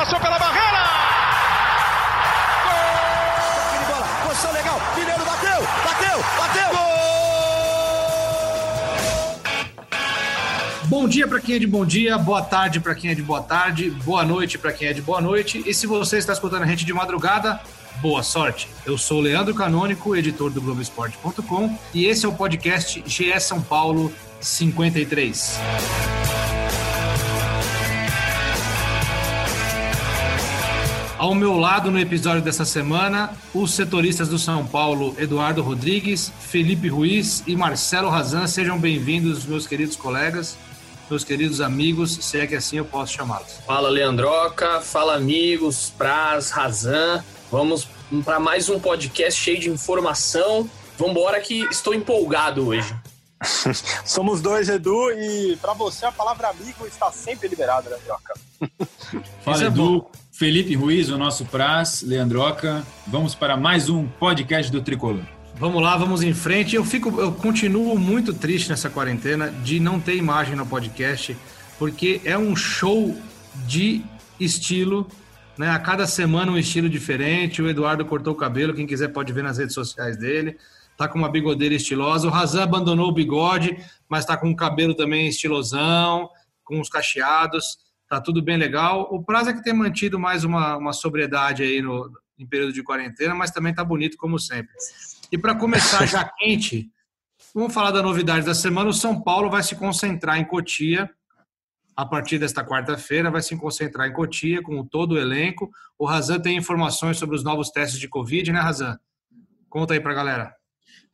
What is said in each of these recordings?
passou pela barreira! Gol! bola, posição legal, Mineiro bateu, bateu, bateu! Gol! Bom dia para quem é de bom dia, boa tarde para quem é de boa tarde, boa noite para quem é de boa noite. E se você está escutando a gente de madrugada, boa sorte. Eu sou o Leandro Canônico, editor do Globoesporte.com, e esse é o podcast GE São Paulo 53. Ao meu lado, no episódio dessa semana, os setoristas do São Paulo, Eduardo Rodrigues, Felipe Ruiz e Marcelo Razan. Sejam bem-vindos, meus queridos colegas, meus queridos amigos, se é que assim eu posso chamá-los. Fala, Leandroca. Fala, amigos, Praz, Razan. Vamos para mais um podcast cheio de informação. Vamos embora que estou empolgado hoje. Somos dois, Edu, e para você a palavra amigo está sempre liberada, Leandroca. Fala, é Edu. Bom. Felipe Ruiz, o nosso Praz, Leandroca. Vamos para mais um podcast do Tricolor. Vamos lá, vamos em frente. Eu fico, eu continuo muito triste nessa quarentena de não ter imagem no podcast, porque é um show de estilo, né? A cada semana um estilo diferente. O Eduardo cortou o cabelo, quem quiser pode ver nas redes sociais dele. Tá com uma bigodeira estilosa. O Razan abandonou o bigode, mas tá com o cabelo também estilosão, com os cacheados tá tudo bem legal. O prazo é que tem mantido mais uma, uma sobriedade aí no, em período de quarentena, mas também tá bonito como sempre. E para começar já quente, vamos falar da novidade da semana. O São Paulo vai se concentrar em Cotia a partir desta quarta-feira, vai se concentrar em Cotia com todo o elenco. O Razan tem informações sobre os novos testes de Covid, né, Razan? Conta aí para a galera.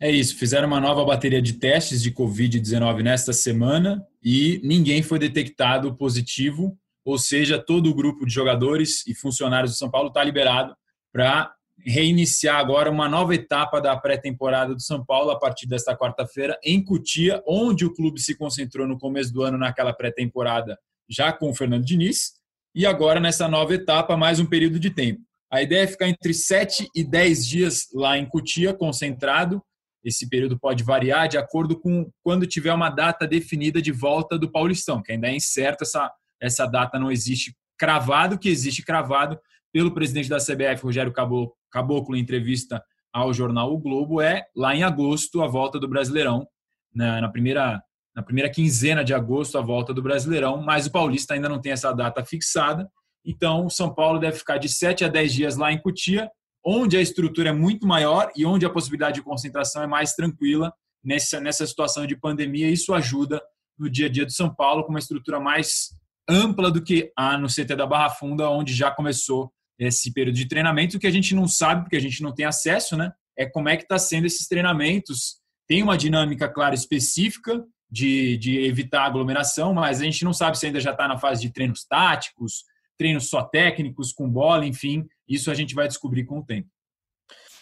É isso, fizeram uma nova bateria de testes de Covid-19 nesta semana e ninguém foi detectado positivo ou seja, todo o grupo de jogadores e funcionários do São Paulo está liberado para reiniciar agora uma nova etapa da pré-temporada do São Paulo a partir desta quarta-feira em Cutia, onde o clube se concentrou no começo do ano naquela pré-temporada já com o Fernando Diniz, e agora nessa nova etapa mais um período de tempo. A ideia é ficar entre 7 e 10 dias lá em Cutia, concentrado. Esse período pode variar de acordo com quando tiver uma data definida de volta do Paulistão, que ainda é incerta essa essa data não existe cravado, que existe cravado pelo presidente da CBF, Rogério Caboclo, em entrevista ao jornal O Globo, é lá em agosto a volta do Brasileirão, na, na primeira na primeira quinzena de agosto a volta do Brasileirão, mas o Paulista ainda não tem essa data fixada. Então, o São Paulo deve ficar de 7 a 10 dias lá em Cutia, onde a estrutura é muito maior e onde a possibilidade de concentração é mais tranquila nessa, nessa situação de pandemia. Isso ajuda no dia a dia do São Paulo com uma estrutura mais ampla do que há no CT da Barra Funda, onde já começou esse período de treinamento, que a gente não sabe, porque a gente não tem acesso, né? É como é que está sendo esses treinamentos. Tem uma dinâmica, clara, específica de, de evitar aglomeração, mas a gente não sabe se ainda já está na fase de treinos táticos, treinos só técnicos, com bola, enfim. Isso a gente vai descobrir com o tempo.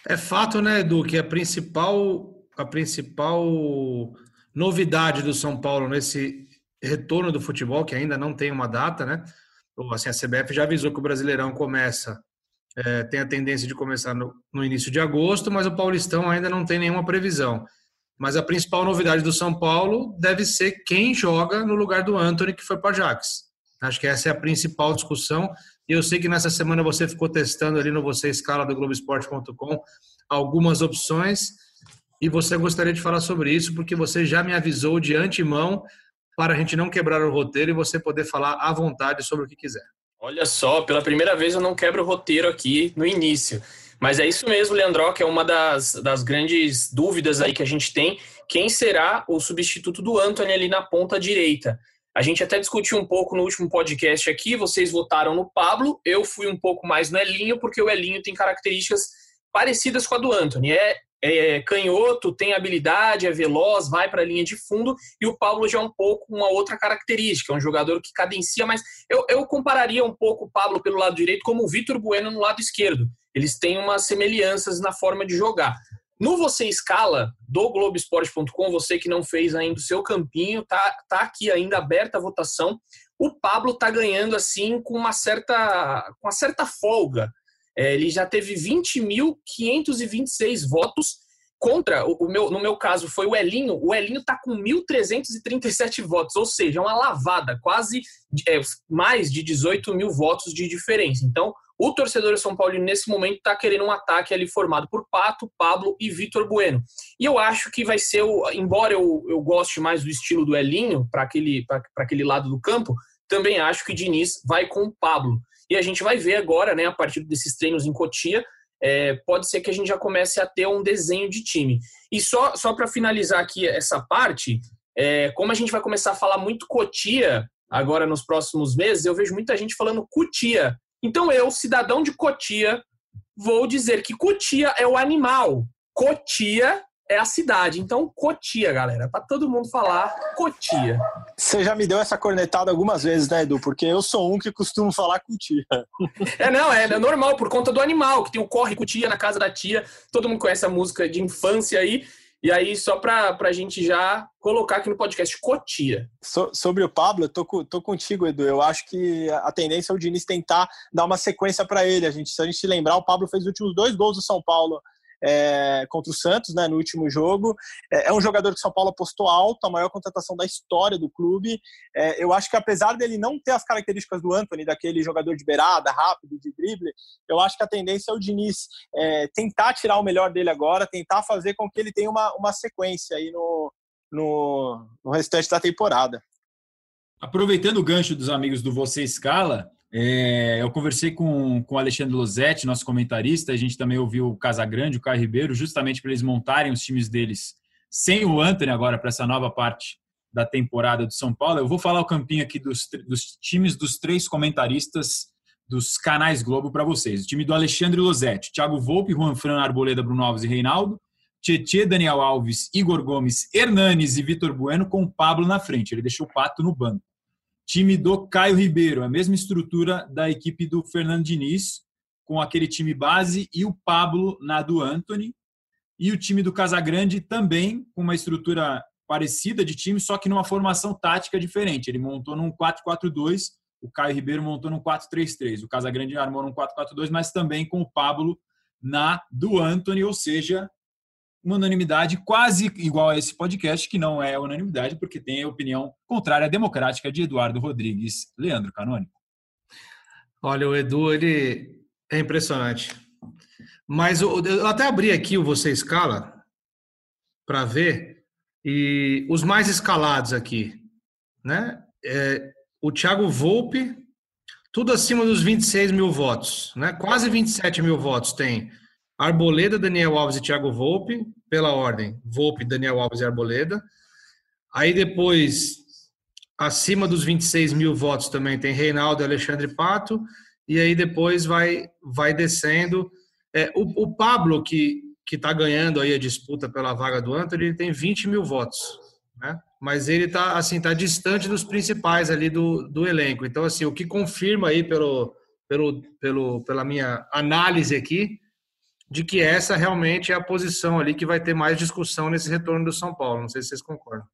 É fato, né, Edu, que a principal, a principal novidade do São Paulo nesse retorno do futebol, que ainda não tem uma data, né? Ou, assim, a CBF já avisou que o Brasileirão começa, é, tem a tendência de começar no, no, início de agosto, mas o Paulistão ainda não tem nenhuma previsão. Mas a principal novidade do São Paulo deve ser quem joga no lugar do Anthony, que foi para Ajax. Acho que essa é a principal discussão. E eu sei que nessa semana você ficou testando ali no Você Escala do Globoesporte.com algumas opções e você gostaria de falar sobre isso, porque você já me avisou de antemão para a gente não quebrar o roteiro e você poder falar à vontade sobre o que quiser. Olha só, pela primeira vez eu não quebro o roteiro aqui no início. Mas é isso mesmo, Leandro, que é uma das, das grandes dúvidas aí que a gente tem. Quem será o substituto do Anthony ali na ponta direita? A gente até discutiu um pouco no último podcast aqui, vocês votaram no Pablo, eu fui um pouco mais no Elinho, porque o Elinho tem características parecidas com a do Anthony. É é canhoto, tem habilidade, é veloz, vai para a linha de fundo, e o Pablo já é um pouco uma outra característica, é um jogador que cadencia, mas eu, eu compararia um pouco o Pablo pelo lado direito como o Vitor Bueno no lado esquerdo. Eles têm umas semelhanças na forma de jogar. No Você Escala, do Globoesporte.com, você que não fez ainda o seu campinho, tá, tá aqui ainda aberta a votação. O Pablo tá ganhando assim com uma certa, com uma certa folga. É, ele já teve 20.526 votos contra, o, meu, no meu caso, foi o Elinho. O Elinho está com 1.337 votos, ou seja, uma lavada, quase é, mais de 18 mil votos de diferença. Então, o torcedor São Paulo, nesse momento, está querendo um ataque ali formado por Pato, Pablo e Vitor Bueno. E eu acho que vai ser, o, embora eu, eu goste mais do estilo do Elinho, para aquele, aquele lado do campo, também acho que Diniz vai com o Pablo. E a gente vai ver agora, né, a partir desses treinos em Cotia, é, pode ser que a gente já comece a ter um desenho de time. E só, só para finalizar aqui essa parte, é, como a gente vai começar a falar muito Cotia agora nos próximos meses, eu vejo muita gente falando Cutia. Então eu, cidadão de Cotia, vou dizer que Cotia é o animal. Cotia é a cidade. Então, Cotia, galera, para todo mundo falar Cotia. Você já me deu essa cornetada algumas vezes, né, Edu? Porque eu sou um que costumo falar Cotia. É, não, é, é normal, por conta do animal, que tem o Corre Cotia na casa da tia. Todo mundo conhece a música de infância aí. E aí, só para a gente já colocar aqui no podcast, Cotia. So, sobre o Pablo, eu tô, tô contigo, Edu. Eu acho que a tendência é o Diniz tentar dar uma sequência para ele. A gente, se a gente se lembrar, o Pablo fez os últimos dois gols do São Paulo é, contra o Santos, né, no último jogo. É, é, um jogador que São Paulo apostou alto, a maior contratação da história do clube. É, eu acho que apesar dele não ter as características do Anthony, daquele jogador de beirada, rápido, de drible, eu acho que a tendência é o Diniz é, tentar tirar o melhor dele agora, tentar fazer com que ele tenha uma, uma sequência aí no, no, no restante da temporada. Aproveitando o gancho dos amigos do Você Escala, é, eu conversei com, com o Alexandre Losetti, nosso comentarista, a gente também ouviu o Casagrande, o Caio Ribeiro, justamente para eles montarem os times deles sem o Anthony agora para essa nova parte da temporada do São Paulo. Eu vou falar o campinho aqui dos, dos times dos três comentaristas dos canais Globo para vocês. O time do Alexandre Losetti, Thiago Volpe, Juan Fran, Arboleda, Bruno Alves e Reinaldo, Tietê, Daniel Alves, Igor Gomes, Hernanes e Vitor Bueno com o Pablo na frente. Ele deixou o Pato no banco time do Caio Ribeiro, a mesma estrutura da equipe do Fernando Diniz, com aquele time base e o Pablo na do Anthony. E o time do Casagrande também com uma estrutura parecida de time, só que numa formação tática diferente. Ele montou num 4-4-2, o Caio Ribeiro montou num 4-3-3. O Casagrande armou num 4-4-2, mas também com o Pablo na do Anthony, ou seja, uma unanimidade quase igual a esse podcast, que não é unanimidade, porque tem a opinião contrária democrática de Eduardo Rodrigues. Leandro Canônico. Olha, o Edu, ele é impressionante. Mas eu até abri aqui o Você Escala para ver, e os mais escalados aqui, né? É, o Thiago Volpe, tudo acima dos 26 mil votos, né? Quase 27 mil votos tem Arboleda, Daniel Alves e Thiago Volpe, pela ordem. Volpe, Daniel Alves e Arboleda. Aí depois, acima dos 26 mil votos também tem Reinaldo e Alexandre Pato. E aí depois vai, vai descendo. É, o, o Pablo, que está ganhando aí a disputa pela vaga do Antônio, ele tem 20 mil votos, né? Mas ele está assim, tá distante dos principais ali do, do elenco. Então, assim, o que confirma aí pelo, pelo, pelo, pela minha análise aqui de que essa realmente é a posição ali que vai ter mais discussão nesse retorno do São Paulo. Não sei se vocês concordam.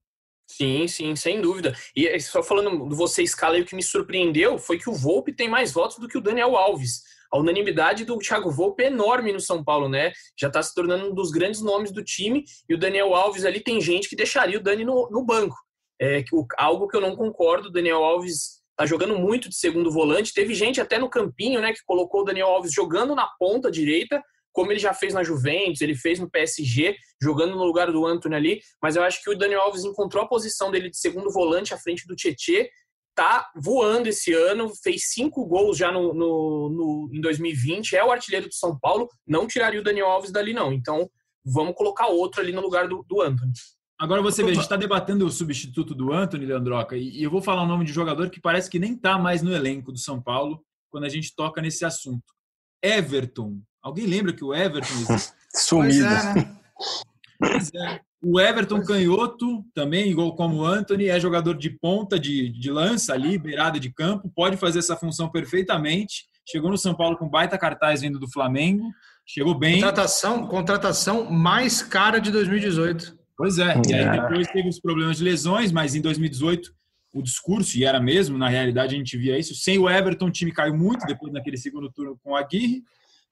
Sim, sim, sem dúvida. E só falando do você escala o que me surpreendeu foi que o Volpe tem mais votos do que o Daniel Alves. A unanimidade do Thiago Volpe é enorme no São Paulo, né? Já está se tornando um dos grandes nomes do time. E o Daniel Alves ali tem gente que deixaria o Dani no, no banco. É algo que eu não concordo. O Daniel Alves tá jogando muito de segundo volante. Teve gente até no campinho, né, que colocou o Daniel Alves jogando na ponta direita como ele já fez na Juventus, ele fez no PSG, jogando no lugar do Antony ali, mas eu acho que o Daniel Alves encontrou a posição dele de segundo volante à frente do Tietê, tá voando esse ano, fez cinco gols já no, no, no, em 2020, é o artilheiro do São Paulo, não tiraria o Daniel Alves dali não, então vamos colocar outro ali no lugar do, do Antony. Agora você vê, a gente está debatendo o substituto do Anthony, Leandroca, e eu vou falar o nome de jogador que parece que nem está mais no elenco do São Paulo quando a gente toca nesse assunto. Everton. Alguém lembra que o Everton Sumido. É, né? é. O Everton canhoto, também, igual como o Anthony, é jogador de ponta, de, de lança ali, beirada de campo, pode fazer essa função perfeitamente. Chegou no São Paulo com baita cartaz vindo do Flamengo, chegou bem. Contratação, contratação mais cara de 2018. Pois é, e aí é. depois teve os problemas de lesões, mas em 2018 o discurso, e era mesmo, na realidade a gente via isso, sem o Everton o time caiu muito depois naquele segundo turno com a Aguirre,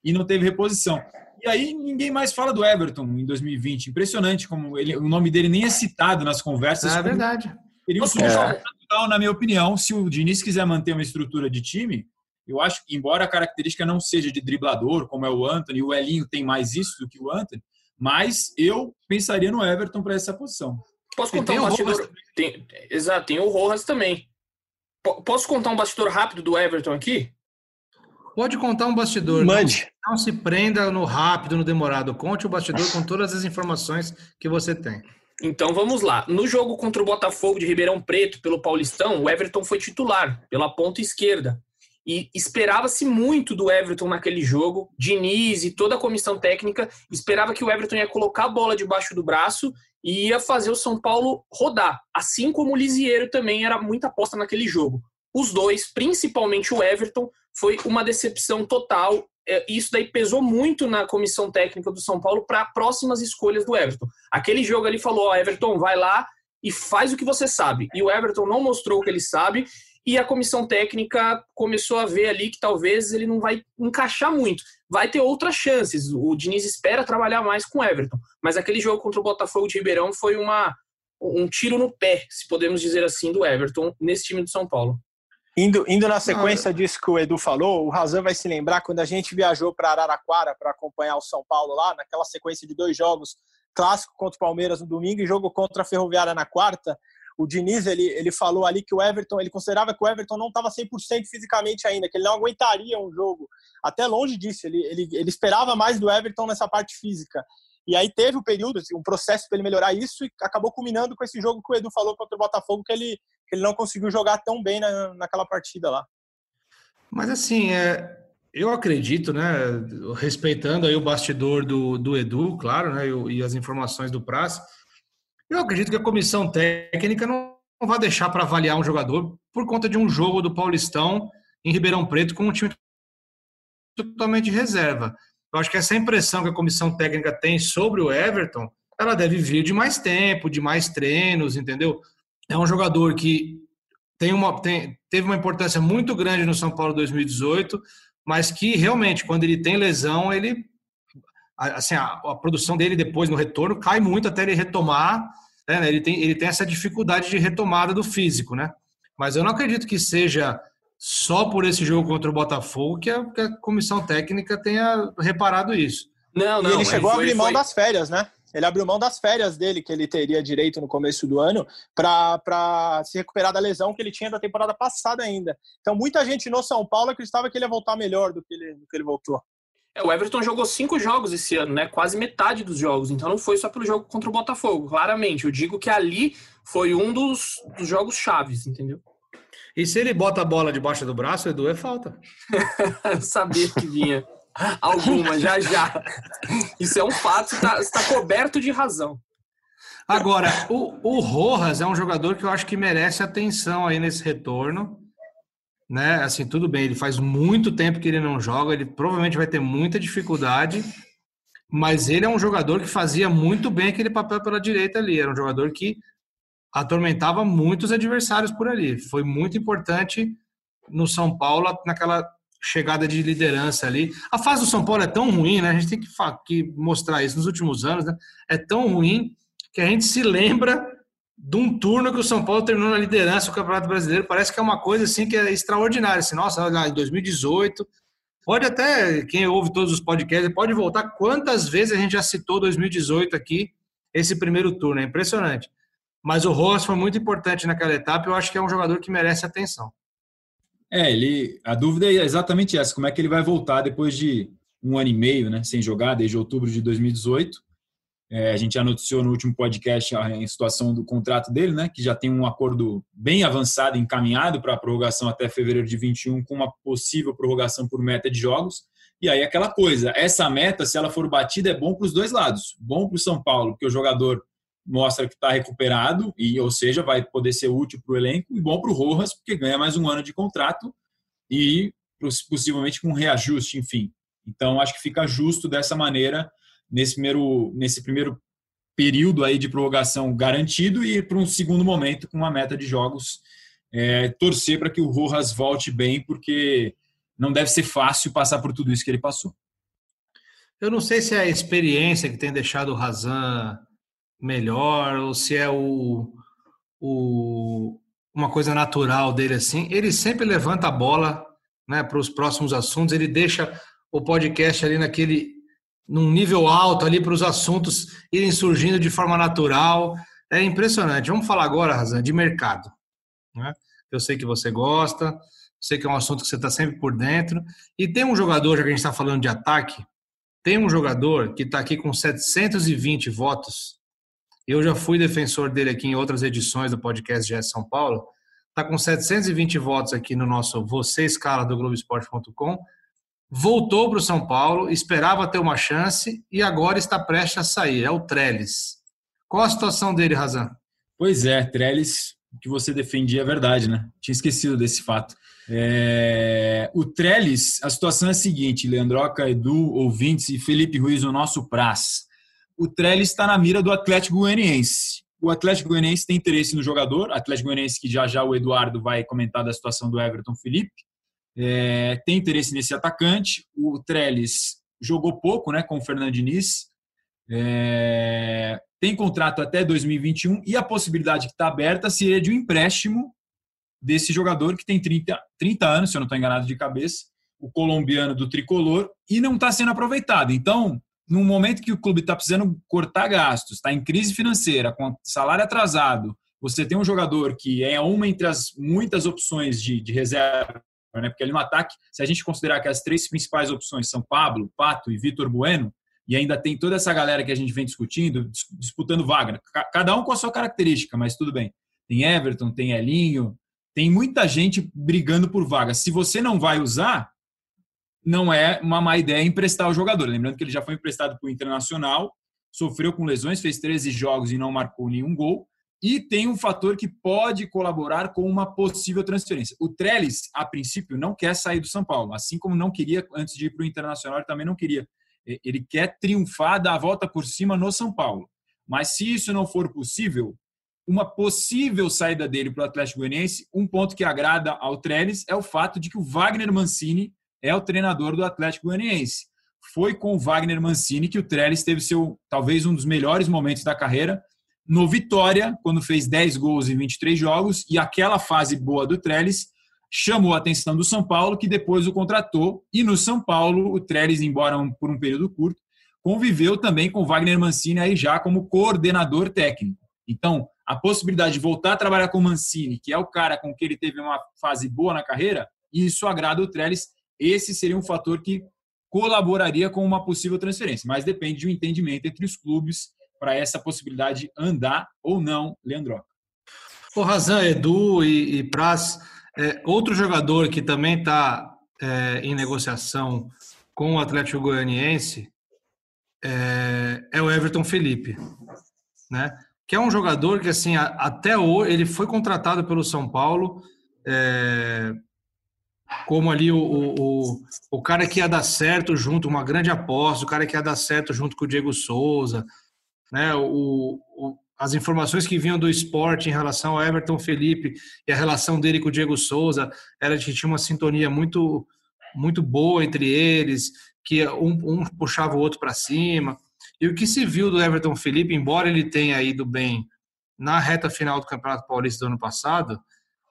e não teve reposição. E aí ninguém mais fala do Everton em 2020. Impressionante como ele, o nome dele nem é citado nas conversas. É verdade. Seria um é. natural, na minha opinião, se o Diniz quiser manter uma estrutura de time, eu acho que, embora a característica não seja de driblador, como é o Anthony, o Elinho tem mais isso do que o Anthony, mas eu pensaria no Everton para essa posição. Posso contar um bastidor? Tem, exato, tem o Rojas também. P posso contar um bastidor rápido do Everton aqui? Pode contar um bastidor. Mande. Não, não se prenda no rápido, no demorado. Conte o bastidor com todas as informações que você tem. Então vamos lá. No jogo contra o Botafogo de Ribeirão Preto pelo Paulistão, o Everton foi titular pela ponta esquerda. E esperava-se muito do Everton naquele jogo. Diniz e toda a comissão técnica esperava que o Everton ia colocar a bola debaixo do braço e ia fazer o São Paulo rodar. Assim como o Lisieiro também era muita aposta naquele jogo. Os dois, principalmente o Everton, foi uma decepção total. É, isso daí pesou muito na comissão técnica do São Paulo para próximas escolhas do Everton. Aquele jogo ali falou: Everton, vai lá e faz o que você sabe. E o Everton não mostrou o que ele sabe e a comissão técnica começou a ver ali que talvez ele não vai encaixar muito. Vai ter outras chances. O Diniz espera trabalhar mais com o Everton, mas aquele jogo contra o Botafogo de Ribeirão foi uma, um tiro no pé, se podemos dizer assim, do Everton nesse time do São Paulo. Indo, indo na sequência disso que o Edu falou, o Razan vai se lembrar quando a gente viajou para Araraquara para acompanhar o São Paulo lá, naquela sequência de dois jogos, clássico contra o Palmeiras no domingo e jogo contra a Ferroviária na quarta o Diniz ele, ele falou ali que o Everton, ele considerava que o Everton não estava 100% fisicamente ainda, que ele não aguentaria um jogo. Até longe disso, ele, ele, ele esperava mais do Everton nessa parte física. E aí teve um período, assim, um processo para ele melhorar isso e acabou culminando com esse jogo que o Edu falou contra o Botafogo, que ele, que ele não conseguiu jogar tão bem na, naquela partida lá. Mas assim, é, eu acredito, né, respeitando aí o bastidor do, do Edu, claro, né, e, as informações do Praça, eu acredito que a comissão técnica não vai deixar para avaliar um jogador por conta de um jogo do Paulistão em Ribeirão Preto com um time totalmente reserva. Eu acho que essa impressão que a comissão técnica tem sobre o Everton, ela deve vir de mais tempo, de mais treinos, entendeu? É um jogador que tem uma, tem, teve uma importância muito grande no São Paulo 2018, mas que realmente, quando ele tem lesão, ele assim, a, a, produção dele depois no retorno cai muito até ele retomar, né? Ele tem, ele tem essa dificuldade de retomada do físico, né? Mas eu não acredito que seja só por esse jogo contra o Botafogo que a, que a comissão técnica tenha reparado isso. Não, não. E ele chegou foi, a abrir mão foi... das férias, né? Ele abriu mão das férias dele, que ele teria direito no começo do ano, para se recuperar da lesão que ele tinha da temporada passada ainda. Então, muita gente no São Paulo acreditava que ele ia voltar melhor do que ele, do que ele voltou. É, o Everton jogou cinco jogos esse ano, né? Quase metade dos jogos. Então não foi só pelo jogo contra o Botafogo, claramente. Eu digo que ali foi um dos, dos jogos chaves, entendeu? E se ele bota a bola debaixo do braço, Edu, é falta. Sabia que vinha. Alguma, já já. Isso é um fato, está tá coberto de razão. Agora, o, o Rojas é um jogador que eu acho que merece atenção aí nesse retorno né? Assim, tudo bem, ele faz muito tempo que ele não joga, ele provavelmente vai ter muita dificuldade, mas ele é um jogador que fazia muito bem aquele papel pela direita ali, era um jogador que atormentava muitos adversários por ali. Foi muito importante no São Paulo naquela chegada de liderança ali. A fase do São Paulo é tão ruim, né? A gente tem que, que mostrar isso nos últimos anos, né? É tão ruim que a gente se lembra de um turno que o São Paulo terminou na liderança do Campeonato Brasileiro. Parece que é uma coisa assim que é extraordinária. Assim, nossa, em 2018. Pode até, quem ouve todos os podcasts, pode voltar quantas vezes a gente já citou 2018 aqui, esse primeiro turno. É impressionante. Mas o Rojas foi muito importante naquela etapa. Eu acho que é um jogador que merece atenção. É, ele. A dúvida é exatamente essa: como é que ele vai voltar depois de um ano e meio, né, sem jogar, desde outubro de 2018? É, a gente já noticiou no último podcast a situação do contrato dele, né, que já tem um acordo bem avançado, encaminhado para a prorrogação até fevereiro de 21, com uma possível prorrogação por meta de jogos. E aí aquela coisa, essa meta, se ela for batida, é bom para os dois lados. Bom para o São Paulo, porque o jogador mostra que está recuperado, e ou seja, vai poder ser útil para o elenco, e bom para o Rojas, porque ganha mais um ano de contrato e possivelmente com um reajuste, enfim. Então, acho que fica justo dessa maneira nesse primeiro, nesse primeiro período aí de prorrogação garantido e para um segundo momento com uma meta de jogos é, torcer para que o Rojas volte bem, porque não deve ser fácil passar por tudo isso que ele passou. Eu não sei se é a experiência que tem deixado o Razan melhor ou se é o, o, uma coisa natural dele assim. Ele sempre levanta a bola né, para os próximos assuntos, ele deixa o podcast ali naquele num nível alto ali para os assuntos irem surgindo de forma natural. É impressionante. Vamos falar agora, Razan, de mercado. Né? Eu sei que você gosta, sei que é um assunto que você está sempre por dentro. E tem um jogador, já que a gente está falando de ataque, tem um jogador que está aqui com 720 votos. Eu já fui defensor dele aqui em outras edições do podcast GS São Paulo. Está com 720 votos aqui no nosso Você Escala do Globoesporte.com. Voltou para o São Paulo, esperava ter uma chance e agora está prestes a sair. É o Trellis. Qual a situação dele, Razan? Pois é, Trellis, o que você defendia é verdade, né? Tinha esquecido desse fato. É... O Trellis, a situação é a seguinte, Leandroca, Edu, ouvintes e Felipe Ruiz, o nosso Praz. O Trellis está na mira do Atlético Goianiense. O Atlético Goianiense tem interesse no jogador, Atlético Goianiense que já já o Eduardo vai comentar da situação do Everton Felipe. É... tem interesse nesse atacante. O Trellis jogou pouco né, com o Fernando Diniz. É, tem contrato até 2021 e a possibilidade que está aberta seria de um empréstimo desse jogador que tem 30, 30 anos, se eu não estou enganado de cabeça, o colombiano do tricolor, e não está sendo aproveitado. Então, no momento que o clube está precisando cortar gastos, está em crise financeira, com salário atrasado, você tem um jogador que é uma entre as muitas opções de, de reserva, né? porque ali no ataque, se a gente considerar que as três principais opções são Pablo, Pato e Vitor Bueno, e ainda tem toda essa galera que a gente vem discutindo, disputando vaga. Cada um com a sua característica, mas tudo bem. Tem Everton, tem Elinho, tem muita gente brigando por vaga. Se você não vai usar, não é uma má ideia emprestar o jogador. Lembrando que ele já foi emprestado para o Internacional, sofreu com lesões, fez 13 jogos e não marcou nenhum gol. E tem um fator que pode colaborar com uma possível transferência. O Trellis, a princípio, não quer sair do São Paulo, assim como não queria antes de ir para o Internacional, ele também não queria ele quer triunfar, dar a volta por cima no São Paulo. Mas se isso não for possível, uma possível saída dele para o Atlético Goianiense, um ponto que agrada ao Trellis é o fato de que o Wagner Mancini é o treinador do Atlético Goianiense. Foi com o Wagner Mancini que o Trellis teve seu talvez um dos melhores momentos da carreira no Vitória, quando fez 10 gols em 23 jogos, e aquela fase boa do Trellis chamou a atenção do São Paulo, que depois o contratou, e no São Paulo o Trellis, embora por um período curto, conviveu também com Wagner Mancini aí já como coordenador técnico. Então, a possibilidade de voltar a trabalhar com Mancini, que é o cara com que ele teve uma fase boa na carreira, isso agrada o Trellis. Esse seria um fator que colaboraria com uma possível transferência, mas depende de um entendimento entre os clubes para essa possibilidade andar ou não, Leandro. O Razan, Edu e, e Praz, é, outro jogador que também está é, em negociação com o Atlético Goianiense é, é, o Everton Felipe, né? Que é um jogador que assim a, até hoje ele foi contratado pelo São Paulo é, como ali o, o, o, cara que ia dar certo junto, uma grande aposta, o cara que ia dar certo junto com o Diego Souza, né? O, o, as informações que vinham do esporte em relação ao Everton Felipe e a relação dele com o Diego Souza era de que tinha uma sintonia muito muito boa entre eles, que um, um puxava o outro para cima. E o que se viu do Everton Felipe, embora ele tenha ido bem na reta final do Campeonato Paulista do ano passado,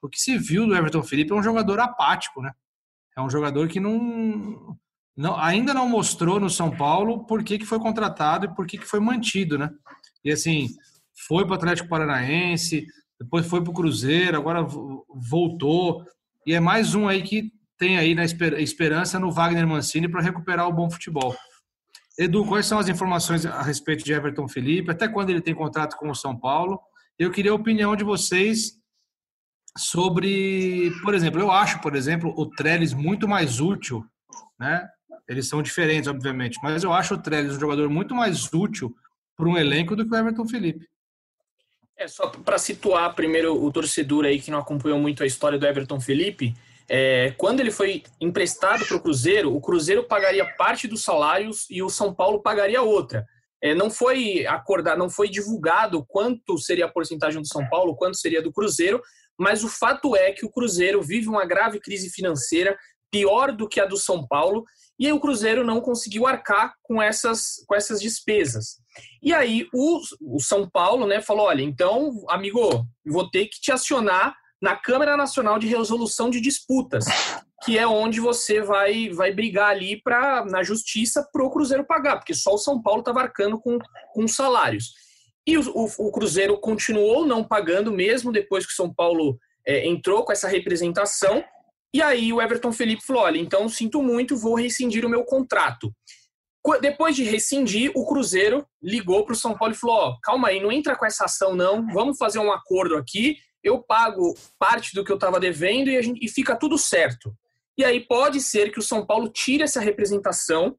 o que se viu do Everton Felipe é um jogador apático, né? É um jogador que não, não ainda não mostrou no São Paulo por que, que foi contratado e por que, que foi mantido, né? E assim, foi para o Atlético Paranaense, depois foi para o Cruzeiro, agora voltou. E é mais um aí que tem aí na esperança no Wagner Mancini para recuperar o bom futebol. Edu, quais são as informações a respeito de Everton Felipe? Até quando ele tem contrato com o São Paulo? Eu queria a opinião de vocês sobre, por exemplo, eu acho, por exemplo, o Trellis muito mais útil, né? Eles são diferentes, obviamente, mas eu acho o Trellis um jogador muito mais útil para um elenco do que o Everton Felipe. É, só para situar primeiro o torcedor aí que não acompanhou muito a história do Everton Felipe, é, quando ele foi emprestado para o Cruzeiro, o Cruzeiro pagaria parte dos salários e o São Paulo pagaria outra. É, não foi acordado, não foi divulgado quanto seria a porcentagem do São Paulo, quanto seria do Cruzeiro, mas o fato é que o Cruzeiro vive uma grave crise financeira, pior do que a do São Paulo, e o Cruzeiro não conseguiu arcar com essas, com essas despesas. E aí o, o São Paulo né, falou: olha, então, amigo, vou ter que te acionar na Câmara Nacional de Resolução de Disputas, que é onde você vai, vai brigar ali pra, na justiça para o Cruzeiro pagar, porque só o São Paulo estava arcando com, com salários. E o, o, o, Cruzeiro continuou não pagando, mesmo depois que o São Paulo é, entrou com essa representação. E aí o Everton Felipe falou: olha, então sinto muito, vou rescindir o meu contrato. Depois de rescindir, o Cruzeiro ligou para o São Paulo e falou: ó, calma aí, não entra com essa ação, não. Vamos fazer um acordo aqui. Eu pago parte do que eu estava devendo e, gente, e fica tudo certo. E aí pode ser que o São Paulo tire essa representação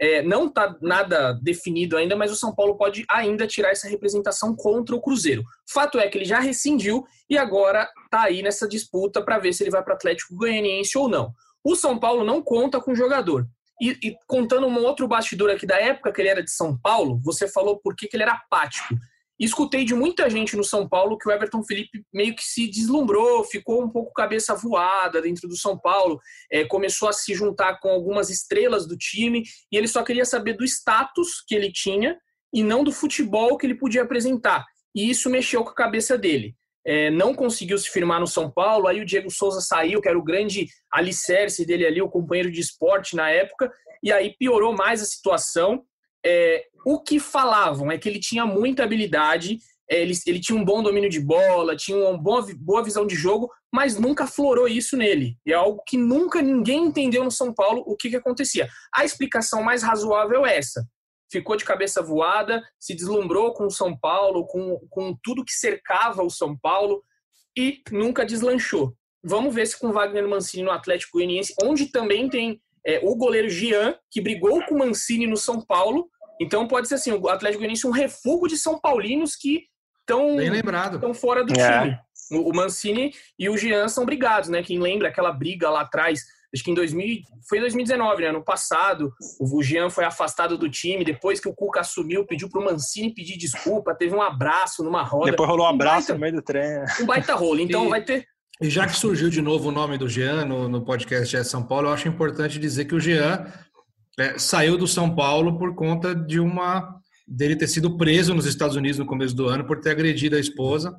é, não está nada definido ainda, mas o São Paulo pode ainda tirar essa representação contra o Cruzeiro. Fato é que ele já rescindiu e agora está aí nessa disputa para ver se ele vai para o Atlético Goianiense ou não. O São Paulo não conta com o jogador. E, e, contando um outro bastidor aqui da época que ele era de São Paulo, você falou por que, que ele era apático. E escutei de muita gente no São Paulo que o Everton Felipe meio que se deslumbrou, ficou um pouco cabeça voada dentro do São Paulo, é, começou a se juntar com algumas estrelas do time e ele só queria saber do status que ele tinha e não do futebol que ele podia apresentar. E isso mexeu com a cabeça dele. É, não conseguiu se firmar no São Paulo, aí o Diego Souza saiu, que era o grande alicerce dele ali, o companheiro de esporte na época, e aí piorou mais a situação é, o que falavam é que ele tinha muita habilidade, é, ele, ele tinha um bom domínio de bola, tinha uma boa, boa visão de jogo, mas nunca florou isso nele. É algo que nunca ninguém entendeu no São Paulo o que, que acontecia. A explicação mais razoável é essa. Ficou de cabeça voada, se deslumbrou com o São Paulo, com, com tudo que cercava o São Paulo e nunca deslanchou. Vamos ver se com Wagner Mancini no Atlético Goianiense, onde também tem é, o goleiro Gian, que brigou com o Mancini no São Paulo. Então pode ser assim, o Atlético Goianiense é um refúgio de São Paulinos que estão fora do é. time. O Mancini e o Gian são brigados, né? Quem lembra aquela briga lá atrás, acho que em 2000, foi 2019, né? No passado, o Gian foi afastado do time, depois que o Cuca assumiu, pediu pro Mancini pedir desculpa, teve um abraço numa roda. Depois rolou um abraço um baita, no meio do treino. Um baita rolo. Então e... vai ter e já que surgiu de novo o nome do Jean no, no podcast de São Paulo, eu acho importante dizer que o Jean é, saiu do São Paulo por conta de uma dele ter sido preso nos Estados Unidos no começo do ano por ter agredido a esposa.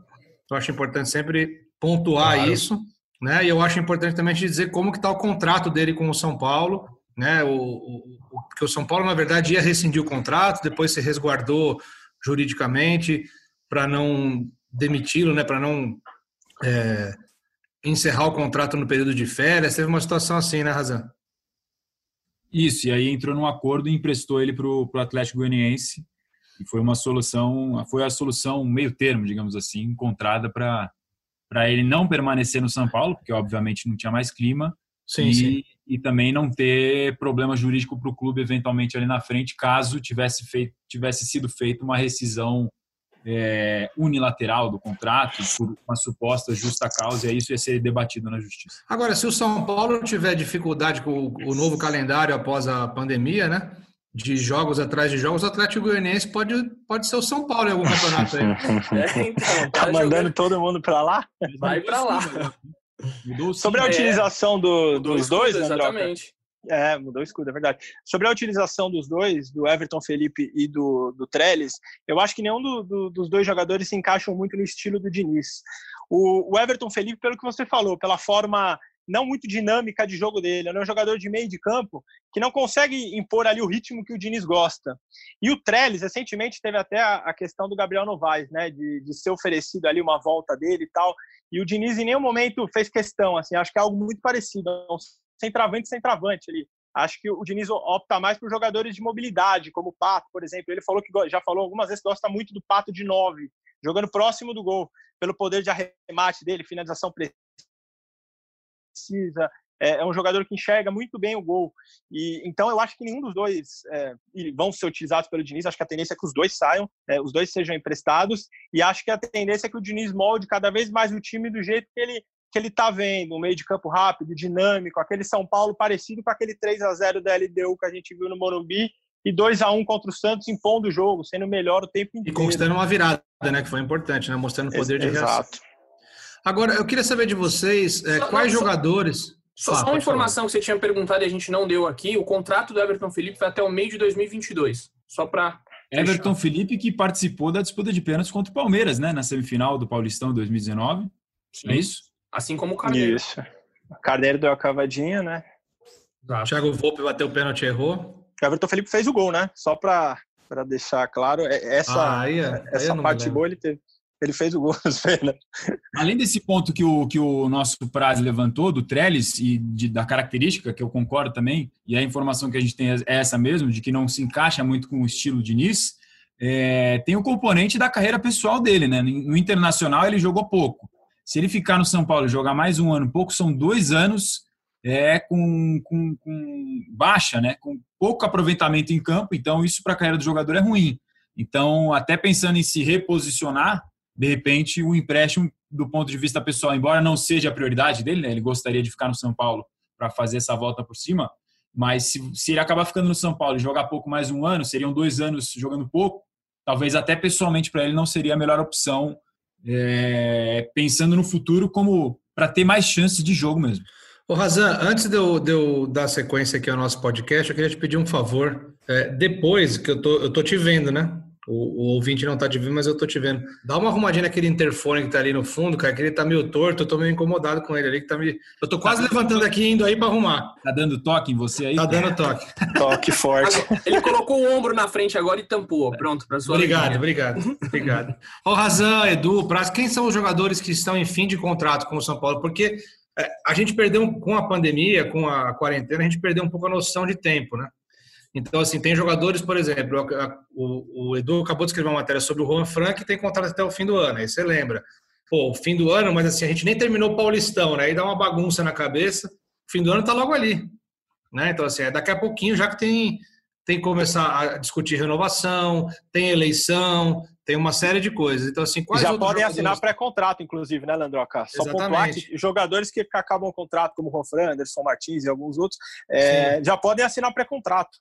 Eu acho importante sempre pontuar claro. isso, né? E eu acho importante também dizer como que está o contrato dele com o São Paulo, né? O, o, porque o São Paulo na verdade ia rescindir o contrato, depois se resguardou juridicamente para não demiti-lo, né? Para não é, encerrar o contrato no período de férias. Teve uma situação assim, né, Razan? Isso, e aí entrou num acordo e emprestou ele para o Atlético Goianiense. E foi uma solução, foi a solução meio termo, digamos assim, encontrada para ele não permanecer no São Paulo, porque obviamente não tinha mais clima, sim, e, sim. e também não ter problema jurídico para o clube eventualmente ali na frente, caso tivesse, feito, tivesse sido feita uma rescisão é, unilateral do contrato por uma suposta justa causa, e isso ia ser debatido na justiça. Agora, se o São Paulo tiver dificuldade com o novo calendário após a pandemia, né? De jogos atrás de jogos, o Atlético Goianiense pode, pode ser o São Paulo em algum campeonato aí. É, então, tá, tá mandando todo mundo para lá? Vai para lá. Sobre a utilização do, dos dois, exatamente. É, mudou o escudo, é verdade. Sobre a utilização dos dois, do Everton Felipe e do, do Trellis, eu acho que nenhum do, do, dos dois jogadores se encaixam muito no estilo do Diniz. O, o, Everton Felipe, pelo que você falou, pela forma não muito dinâmica de jogo dele, é um jogador de meio de campo que não consegue impor ali o ritmo que o Diniz gosta. E o Trellis, recentemente, teve até a, a questão do Gabriel Novaes, né, de, de ser oferecido ali uma volta dele e tal, e o Diniz em nenhum momento fez questão, assim, acho que é algo muito parecido, centroavante centroavante ali. Acho que o Diniz opta mais por jogadores de mobilidade, como o Pato, por exemplo. Ele falou que já falou algumas vezes que gosta muito do Pato de nove, jogando próximo do gol, pelo poder de arremate dele, finalização precisa. É, é um jogador que enxerga muito bem o gol. E então eu acho que nenhum dos dois é, vão ser utilizados pelo Diniz. Acho que a tendência é que os dois saiam, é, os dois sejam emprestados. E acho que a tendência é que o Diniz molde cada vez mais o time do jeito que ele que ele está vendo, um meio de campo rápido, dinâmico, aquele São Paulo parecido com aquele 3 a 0 da LDU que a gente viu no Morumbi e 2 a 1 contra o Santos impondo o jogo, sendo melhor o tempo inteiro. E conquistando uma virada, né, que foi importante, né, mostrando o poder Ex de reação. Exato. Agora, eu queria saber de vocês, é, quais jogadores... Só, só uma informação falar. que você tinha perguntado e a gente não deu aqui: o contrato do Everton Felipe vai até o meio de 2022. Só para. Everton Felipe que participou da disputa de pênaltis contra o Palmeiras, né? Na semifinal do Paulistão 2019. Sim. É isso? Assim como o Carneiro. Isso. O Carneiro deu a cavadinha, né? O Thiago Volpe bateu o pênalti e errou. O Everton Felipe fez o gol, né? Só para deixar claro, é, essa, ah, aí, é, essa aí parte boa ele teve. Ele fez o gol né? Além desse ponto que o, que o nosso Praz levantou, do Trellis, e de, da característica, que eu concordo também, e a informação que a gente tem é essa mesmo, de que não se encaixa muito com o estilo de Nice, é, tem o componente da carreira pessoal dele, né? No Internacional ele jogou pouco. Se ele ficar no São Paulo e jogar mais um ano, pouco, são dois anos é, com, com, com baixa, né? Com pouco aproveitamento em campo, então isso para a carreira do jogador é ruim. Então, até pensando em se reposicionar, de repente, o empréstimo, do ponto de vista pessoal, embora não seja a prioridade dele, né, ele gostaria de ficar no São Paulo para fazer essa volta por cima, mas se, se, ele acabar ficando no São Paulo e jogar pouco mais um ano, seriam dois anos jogando pouco, talvez até pessoalmente para ele não seria a melhor opção, é, pensando no futuro como para ter mais chances de jogo mesmo. Ô Razan, antes de eu, de eu, dar sequência aqui ao nosso podcast, eu queria te pedir um favor. É, depois que eu tô, eu tô te vendo, né? O, o ouvinte não tá te vendo, mas eu tô te vendo. Dá uma arrumadinha naquele interfone que tá ali no fundo, cara, que ele tá meio torto, eu tô meio incomodado com ele ali, que tá me... Eu tô quase tá levantando aqui indo aí para arrumar. Tá dando toque em você aí? Tá dando toque. toque forte. Ele colocou o ombro na frente agora e tampou. Pronto, para sua Obrigado, obrigado, obrigado. Ô, Razan, Edu, Praz, quem são os jogadores que estão em fim de contrato com o São Paulo? Porque é, a gente perdeu, com a pandemia, com a quarentena, a gente perdeu um pouco a noção de tempo, né? Então, assim, tem jogadores, por exemplo, o, o Edu acabou de escrever uma matéria sobre o Juan Frank, que tem contrato até o fim do ano, aí você lembra. Pô, o fim do ano, mas assim, a gente nem terminou o Paulistão, né? Aí dá uma bagunça na cabeça. O fim do ano tá logo ali, né? Então, assim, é daqui a pouquinho, já que tem, tem que começar a discutir renovação, tem eleição, tem uma série de coisas. Então, assim, quais Já podem assinar pré-contrato, inclusive, né, Landroca? Só pontuar que jogadores que acabam o contrato, como o Fran, Anderson Martins e alguns outros, é, já podem assinar pré-contrato.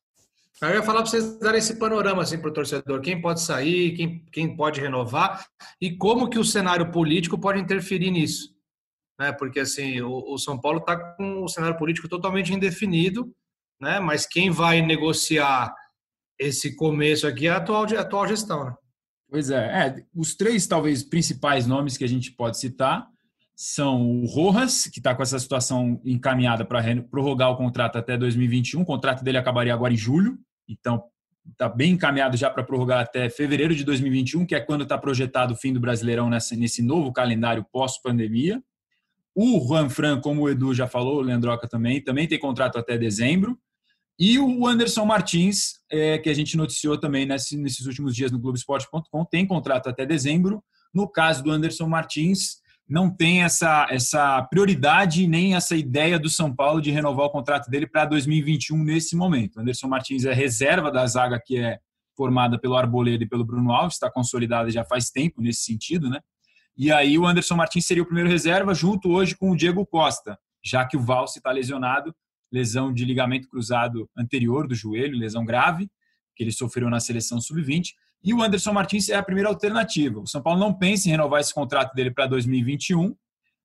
Eu ia falar para vocês darem esse panorama assim, para o torcedor, quem pode sair, quem, quem pode renovar e como que o cenário político pode interferir nisso. Né? Porque assim, o, o São Paulo está com o cenário político totalmente indefinido, né? mas quem vai negociar esse começo aqui é a atual, a atual gestão. Né? Pois é. é, os três talvez principais nomes que a gente pode citar são o Rojas, que está com essa situação encaminhada para prorrogar o contrato até 2021. O contrato dele acabaria agora em julho. Então, está bem encaminhado já para prorrogar até fevereiro de 2021, que é quando está projetado o fim do Brasileirão nessa, nesse novo calendário pós-pandemia. O Juan Fran, como o Edu já falou, o Leandroca também, também tem contrato até dezembro. E o Anderson Martins, é, que a gente noticiou também nesse, nesses últimos dias no Globoesporte.com, tem contrato até dezembro. No caso do Anderson Martins, não tem essa, essa prioridade nem essa ideia do São Paulo de renovar o contrato dele para 2021 nesse momento. Anderson Martins é reserva da zaga que é formada pelo Arboleda e pelo Bruno Alves, está consolidada já faz tempo nesse sentido, né? E aí o Anderson Martins seria o primeiro reserva, junto hoje com o Diego Costa, já que o Valse está lesionado, lesão de ligamento cruzado anterior do joelho, lesão grave, que ele sofreu na seleção sub-20. E o Anderson Martins é a primeira alternativa. O São Paulo não pensa em renovar esse contrato dele para 2021,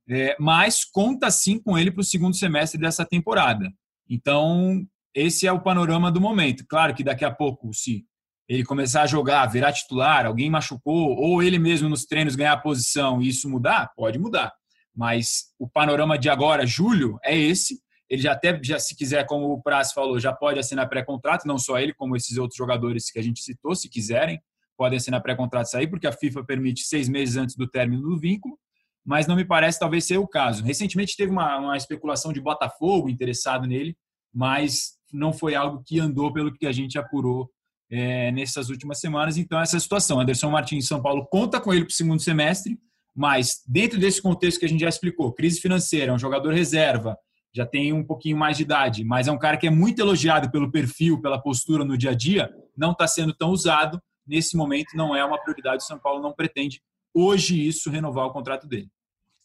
é, mas conta sim com ele para o segundo semestre dessa temporada. Então, esse é o panorama do momento. Claro que daqui a pouco, se ele começar a jogar, virar titular, alguém machucou, ou ele mesmo nos treinos ganhar posição e isso mudar, pode mudar. Mas o panorama de agora, julho, é esse. Ele já até, já, se quiser, como o Praz falou, já pode assinar pré-contrato, não só ele, como esses outros jogadores que a gente citou, se quiserem, podem assinar pré-contrato e sair, porque a FIFA permite seis meses antes do término do vínculo, mas não me parece talvez ser o caso. Recentemente teve uma, uma especulação de Botafogo interessado nele, mas não foi algo que andou pelo que a gente apurou é, nessas últimas semanas. Então, essa situação. Anderson Martins São Paulo conta com ele para o segundo semestre, mas dentro desse contexto que a gente já explicou, crise financeira, é um jogador reserva, já tem um pouquinho mais de idade, mas é um cara que é muito elogiado pelo perfil, pela postura no dia a dia, não está sendo tão usado. Nesse momento, não é uma prioridade. O São Paulo não pretende, hoje, isso, renovar o contrato dele.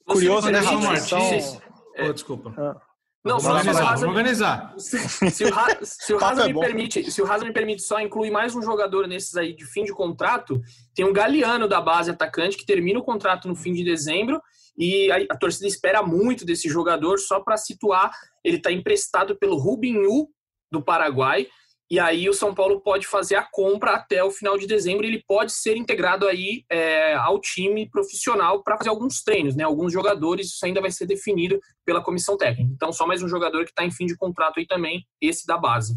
Curioso, né, Martins? Oh, desculpa. Ah. Não, vamos só organizar, se o organizar. Se o, se é me bom. permite, se o me permite só incluir mais um jogador nesses aí de fim de contrato, tem um Galeano da base atacante que termina o contrato no fim de dezembro e a, a torcida espera muito desse jogador só para situar, ele está emprestado pelo Rubinho do Paraguai e aí o São Paulo pode fazer a compra até o final de dezembro ele pode ser integrado aí é, ao time profissional para fazer alguns treinos, né? Alguns jogadores, isso ainda vai ser definido pela comissão técnica. Então, só mais um jogador que está em fim de contrato aí também, esse da base.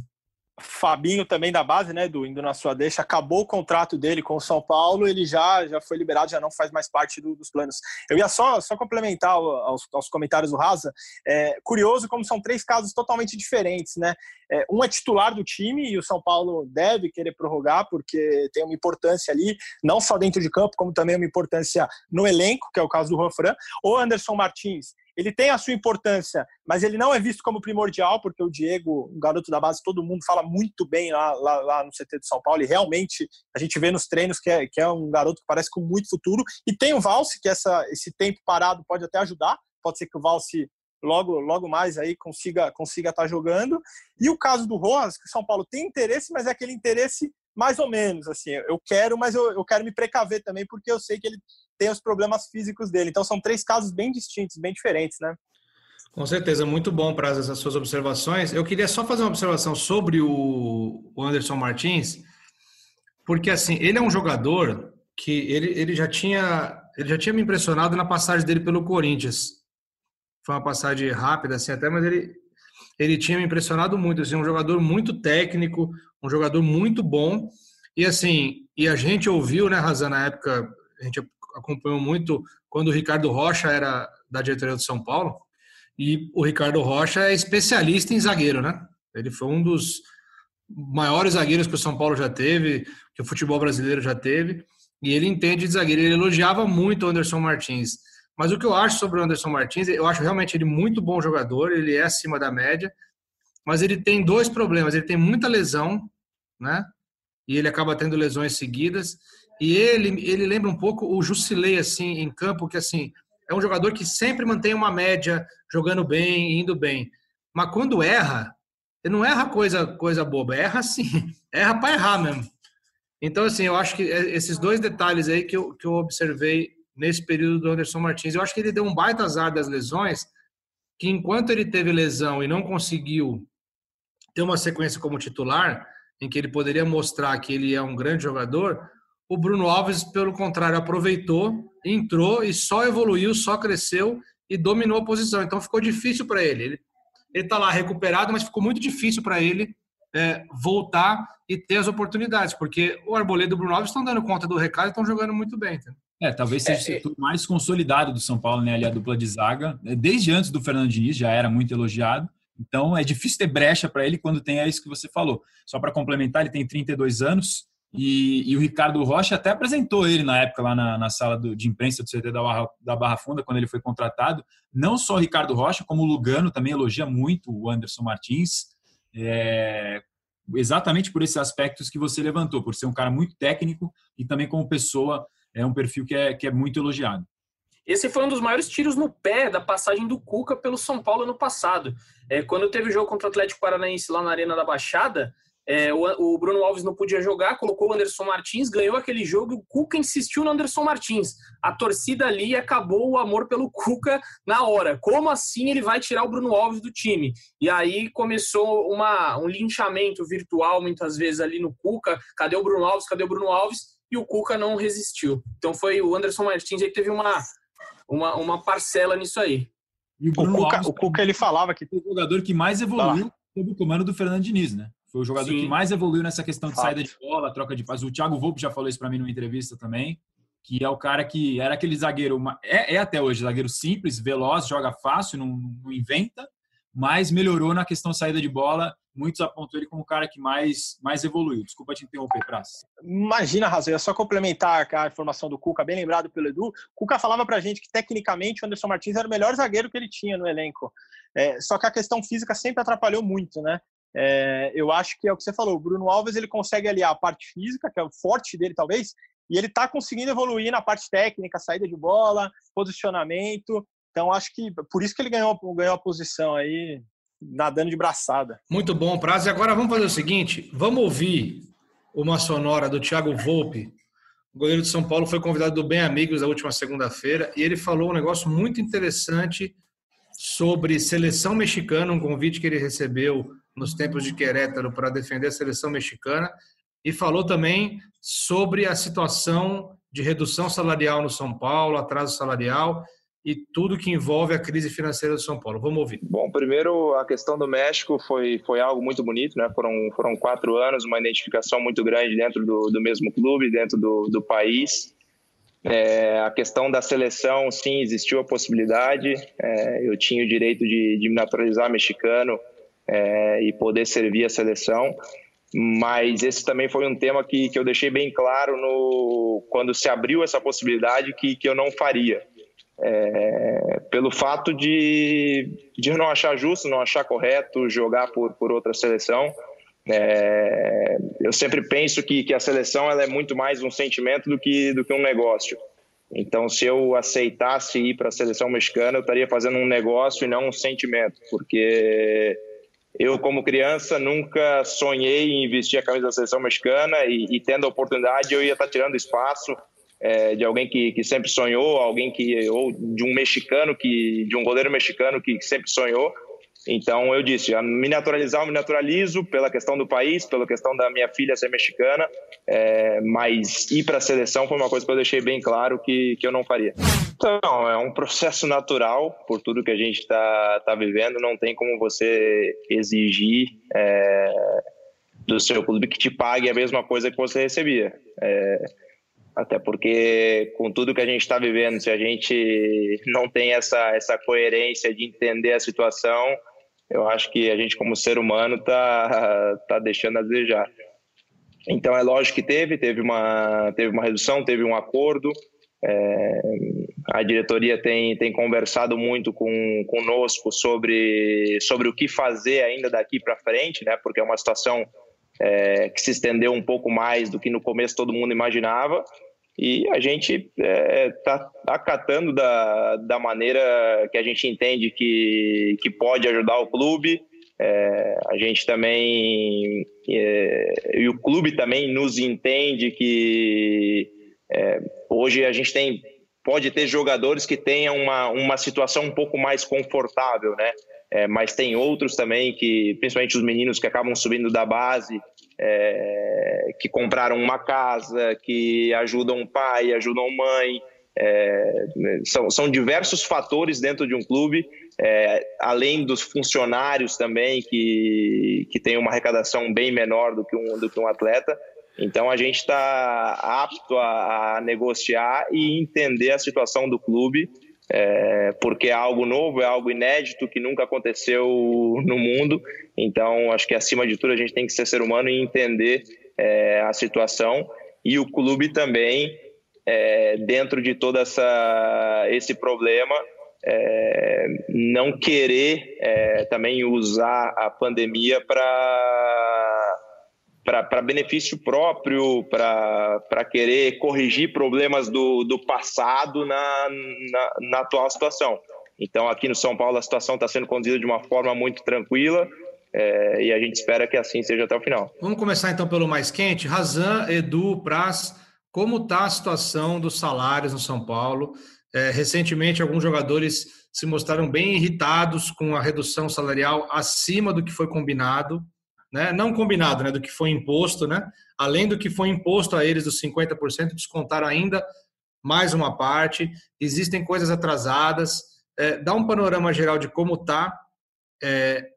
Fabinho também da base, né, do indo na sua deixa, acabou o contrato dele com o São Paulo, ele já já foi liberado, já não faz mais parte do- dos planos. Eu ia só só complementar aos, aos comentários do Raza, é, curioso como são três casos totalmente diferentes, né? É, um é titular do time e o São Paulo deve querer prorrogar porque tem uma importância ali, não só dentro de campo, como também uma importância no elenco, que é o caso do Juan Fran. O Anderson Martins, ele tem a sua importância, mas ele não é visto como primordial, porque o Diego, um garoto da base, todo mundo fala muito bem lá, lá, lá no CT de São Paulo, e realmente a gente vê nos treinos que é, que é um garoto que parece com muito futuro. E tem o Valse, que essa, esse tempo parado pode até ajudar, pode ser que o Valse logo, logo mais aí consiga consiga estar jogando. E o caso do Rojas, que o São Paulo tem interesse, mas é aquele interesse mais ou menos, assim, eu quero, mas eu, eu quero me precaver também, porque eu sei que ele tem os problemas físicos dele. Então são três casos bem distintos, bem diferentes, né? Com certeza, muito bom para essas suas observações. Eu queria só fazer uma observação sobre o Anderson Martins, porque assim, ele é um jogador que ele, ele já tinha ele já tinha me impressionado na passagem dele pelo Corinthians. Foi uma passagem rápida assim até, mas ele ele tinha me impressionado muito, assim, um jogador muito técnico, um jogador muito bom. E assim, e a gente ouviu, né, Razan, na época, a gente acompanhou muito quando o Ricardo Rocha era da diretoria do São Paulo. E o Ricardo Rocha é especialista em zagueiro, né? Ele foi um dos maiores zagueiros que o São Paulo já teve, que o futebol brasileiro já teve, e ele entende de zagueiro. Ele elogiava muito o Anderson Martins. Mas o que eu acho sobre o Anderson Martins, eu acho realmente ele muito bom jogador, ele é acima da média, mas ele tem dois problemas. Ele tem muita lesão, né? E ele acaba tendo lesões seguidas. E ele, ele lembra um pouco o Jusilei, assim, em campo, que assim, é um jogador que sempre mantém uma média, jogando bem, indo bem. Mas quando erra, ele não erra coisa, coisa boba, erra assim, erra para errar mesmo. Então, assim, eu acho que esses dois detalhes aí que eu, que eu observei nesse período do Anderson Martins, eu acho que ele deu um baita azar das lesões, que enquanto ele teve lesão e não conseguiu ter uma sequência como titular, em que ele poderia mostrar que ele é um grande jogador, o Bruno Alves, pelo contrário, aproveitou, entrou e só evoluiu, só cresceu e dominou a posição. Então ficou difícil para ele. Ele está lá recuperado, mas ficou muito difícil para ele é, voltar e ter as oportunidades, porque o Arboleda e o Bruno Alves estão dando conta do recado e estão jogando muito bem. É, talvez seja o setor mais consolidado do São Paulo, né? Ali a dupla de zaga. Desde antes do Fernando Diniz já era muito elogiado. Então é difícil ter brecha para ele quando tem é isso que você falou. Só para complementar, ele tem 32 anos e, e, o Ricardo Rocha até apresentou ele na época lá na, na sala do, de imprensa do CT da Barra, da Barra Funda, quando ele foi contratado. Não só o Ricardo Rocha, como o Lugano também elogia muito o Anderson Martins. É, exatamente por esses aspectos que você levantou, por ser um cara muito técnico e também como pessoa é um perfil que é, que é muito elogiado. Esse foi um dos maiores tiros no pé da passagem do Cuca pelo São Paulo ano passado. É, quando teve o jogo contra o Atlético Paranaense lá na Arena da Baixada, é, o, o, Bruno Alves não podia jogar, colocou o Anderson Martins, ganhou aquele jogo e o Cuca insistiu no Anderson Martins. A torcida ali acabou o amor pelo Cuca na hora. Como assim ele vai tirar o Bruno Alves do time? E aí começou uma, um linchamento virtual muitas vezes ali no Cuca. Cadê o Bruno Alves? Cadê o Bruno Alves? E o Cuca não resistiu. Então foi o Anderson Martins aí que teve uma, uma, uma parcela nisso aí. E o, o Cuca, Alves, o Cuca ele falava que foi o jogador que mais evoluiu ah. sob o comando do Fernando Diniz, né? Foi o jogador Sim. que mais evoluiu nessa questão de saída de bola, troca de passes. O Thiago Volpe já falou isso para mim numa entrevista também, que é o cara que era aquele zagueiro, é, é até hoje, zagueiro simples, veloz, joga fácil, não, não, inventa, mas melhorou na questão saída de bola. Muitos apontam ele como o cara que mais, mais evoluiu. Desculpa te interromper, Praça. Imagina, Razão, é só complementar a informação do Cuca, bem lembrado pelo Edu. O Cuca falava pra gente que, tecnicamente, o Anderson Martins era o melhor zagueiro que ele tinha no elenco. É, só que a questão física sempre atrapalhou muito, né? É, eu acho que é o que você falou. O Bruno Alves ele consegue aliar a parte física, que é o forte dele, talvez, e ele está conseguindo evoluir na parte técnica, saída de bola, posicionamento. Então, acho que por isso que ele ganhou, ganhou a posição aí. nadando de braçada. Muito bom, Prazo. E agora vamos fazer o seguinte: vamos ouvir uma sonora do Thiago Volpe. O goleiro de São Paulo foi convidado do Bem Amigos da última segunda-feira e ele falou um negócio muito interessante sobre seleção mexicana, um convite que ele recebeu nos tempos de Querétaro para defender a seleção mexicana e falou também sobre a situação de redução salarial no São Paulo, atraso salarial e tudo que envolve a crise financeira do São Paulo. Vamos ouvir. Bom, primeiro a questão do México foi, foi algo muito bonito, né? Foram, foram quatro anos, uma identificação muito grande dentro do, do mesmo clube, dentro do, do país. É, a questão da seleção, sim, existiu a possibilidade. É, eu tinha o direito de, de me naturalizar mexicano é, e poder servir a seleção. Mas esse também foi um tema que, que eu deixei bem claro no, quando se abriu essa possibilidade que, que eu não faria. É, pelo fato de, de não achar justo, não achar correto jogar por, por outra seleção. É, eu sempre penso que, que a seleção ela é muito mais um sentimento do que, do que um negócio. Então, se eu aceitasse ir para a seleção mexicana, eu estaria fazendo um negócio e não um sentimento, porque eu, como criança, nunca sonhei em vestir a camisa da seleção mexicana e, e tendo a oportunidade, eu ia estar tirando espaço é, de alguém que, que sempre sonhou, alguém que ou de um mexicano que de um goleiro mexicano que sempre sonhou. Então eu disse, me naturalizar, eu me naturalizo pela questão do país, pela questão da minha filha ser mexicana, é, mas ir para a seleção foi uma coisa que eu deixei bem claro que, que eu não faria. Então, é um processo natural, por tudo que a gente está tá vivendo, não tem como você exigir é, do seu clube que te pague a mesma coisa que você recebia. É, até porque, com tudo que a gente está vivendo, se a gente não tem essa, essa coerência de entender a situação, eu acho que a gente, como ser humano, está tá deixando a desejar. Então, é lógico que teve, teve uma, teve uma redução, teve um acordo. É, a diretoria tem, tem conversado muito com, conosco sobre, sobre o que fazer ainda daqui para frente, né? porque é uma situação é, que se estendeu um pouco mais do que no começo todo mundo imaginava. E a gente está é, tá acatando da, da maneira que a gente entende que, que pode ajudar o clube. É, a gente também, é, e o clube também nos entende que é, hoje a gente tem, pode ter jogadores que tenham uma, uma situação um pouco mais confortável, né? É, mas tem outros também que, principalmente os meninos que acabam subindo da base, é, que compraram uma casa, que ajudam pai, ajudam mãe. É, são, são diversos fatores dentro de um clube, é, além dos funcionários também, que, que tem uma arrecadação bem menor do que um, do que um atleta. Então a gente está apto a, a negociar e entender a situação do clube é, porque é algo novo, é algo inédito que nunca aconteceu no mundo. Então, acho que acima de tudo a gente tem que ser ser humano e entender é, a situação. E o clube também, é, dentro de todo essa, esse problema, é, não querer é, também usar a pandemia para para benefício próprio, para querer corrigir problemas do, do passado na, na, na, atual situação. Então, aqui no São Paulo, a situação está sendo conduzida de uma forma muito tranquila é, e a gente espera que assim seja até o final. Vamos começar então pelo mais quente. Razan, Edu, Praz, como está a situação dos salários no São Paulo? É, recentemente, alguns jogadores se mostraram bem irritados com a redução salarial acima do que foi combinado né? não combinado, né? do que foi imposto, né? além do que foi imposto a eles dos 50%, descontaram ainda mais uma parte, existem coisas atrasadas. É, dá um panorama geral de como está é,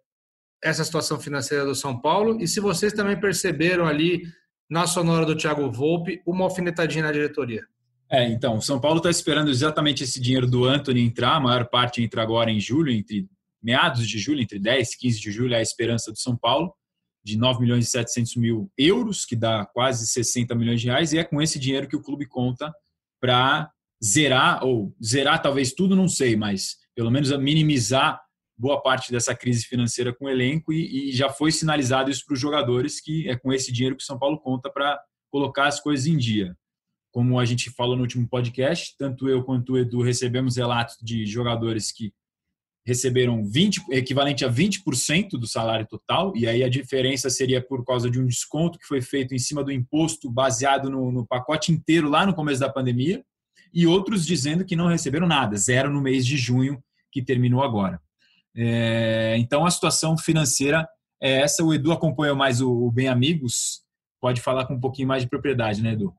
essa situação financeira do São Paulo e se vocês também perceberam ali na sonora do Thiago Volpe uma alfinetadinha na diretoria. É, então, São Paulo está esperando exatamente esse dinheiro do Anthony entrar, a maior parte entra agora em julho, entre meados de julho, entre 10 e 15 de julho, é a esperança do São Paulo de 9 milhões e 700 mil euros, que dá quase 60 milhões de reais, e é com esse dinheiro que o clube conta para zerar, ou zerar talvez tudo, não sei, mas pelo menos minimizar boa parte dessa crise financeira com o elenco e, e já foi sinalizado isso para os jogadores que é com esse dinheiro que o São Paulo conta para colocar as coisas em dia. Como a gente falou no último podcast, tanto eu quanto o Edu recebemos relatos de jogadores que receberam 20, equivalente a 20% do salário total, e aí a diferença seria por causa de um desconto que foi feito em cima do imposto baseado no, no pacote inteiro lá no começo da pandemia, e outros dizendo que não receberam nada, zero no mês de junho, que terminou agora. É, então a situação financeira é essa. O Edu acompanhou mais o, o Bem Amigos, pode falar com um pouquinho mais de propriedade, né, Edu?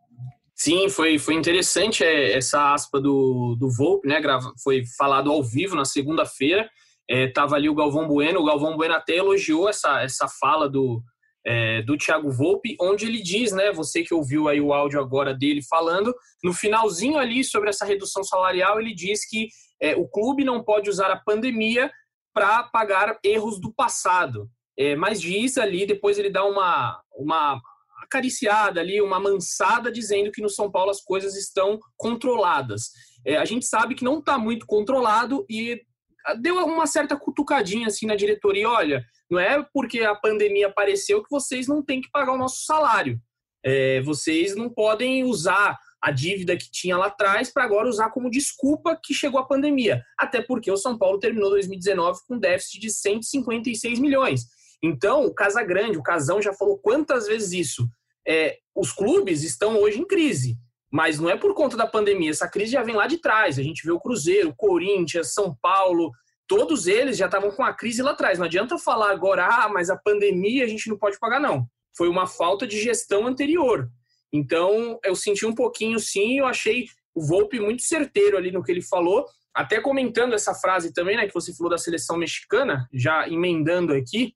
Sim, foi, foi interessante é, essa aspa do, do Volpe, né? Foi falado ao vivo na segunda-feira. É, tava ali o Galvão Bueno. O Galvão Bueno até elogiou essa, essa fala do, é, do Thiago Volpe, onde ele diz, né? Você que ouviu aí o áudio agora dele falando, no finalzinho ali sobre essa redução salarial, ele diz que é, o clube não pode usar a pandemia para pagar erros do passado. É, mas diz ali, depois ele dá uma, uma acariciada ali, uma mansada dizendo que no São Paulo as coisas estão controladas. É, a gente sabe que não está muito controlado e deu uma certa cutucadinha assim na diretoria, olha, não é porque a pandemia apareceu que vocês não têm que pagar o nosso salário. É, vocês não podem usar a dívida que tinha lá atrás para agora usar como desculpa que chegou a pandemia. Até porque o São Paulo terminou 2019 com déficit de 156 milhões. Então, o Casa Grande, o Casão já falou quantas vezes isso. É, os clubes estão hoje em crise, mas não é por conta da pandemia. Essa crise já vem lá de trás. A gente vê o Cruzeiro, o Corinthians, São Paulo, todos eles já estavam com a crise lá atrás. Não adianta falar agora, ah, mas a pandemia a gente não pode pagar, não. Foi uma falta de gestão anterior. Então, eu senti um pouquinho sim, eu achei o Volpe muito certeiro ali no que ele falou. Até comentando essa frase também, né, que você falou da seleção mexicana, já emendando aqui,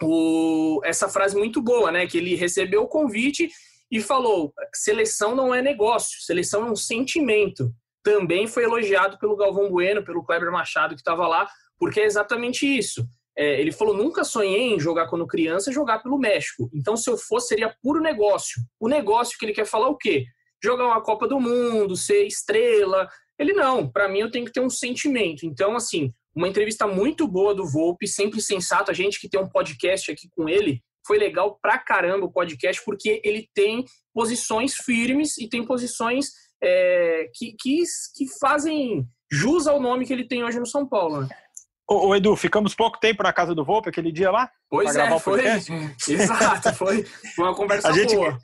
o, essa frase muito boa, né? Que ele recebeu o convite e falou: seleção não é negócio, seleção é um sentimento. Também foi elogiado pelo Galvão Bueno, pelo Kleber Machado, que estava lá, porque é exatamente isso. É, ele falou: nunca sonhei em jogar quando criança jogar pelo México. Então, se eu fosse, seria puro negócio. O negócio que ele quer falar é o quê? Jogar uma Copa do Mundo, ser estrela. Ele não, para mim eu tenho que ter um sentimento. Então, assim, uma entrevista muito boa do Volpe, sempre sensato. A gente que tem um podcast aqui com ele, foi legal pra caramba o podcast, porque ele tem posições firmes e tem posições é, que, que, que fazem jus ao nome que ele tem hoje no São Paulo. Né? Ô, ô, Edu, ficamos pouco tempo na casa do Volpe aquele dia lá? Pois é, foi. Exato, foi, foi uma conversa a gente, boa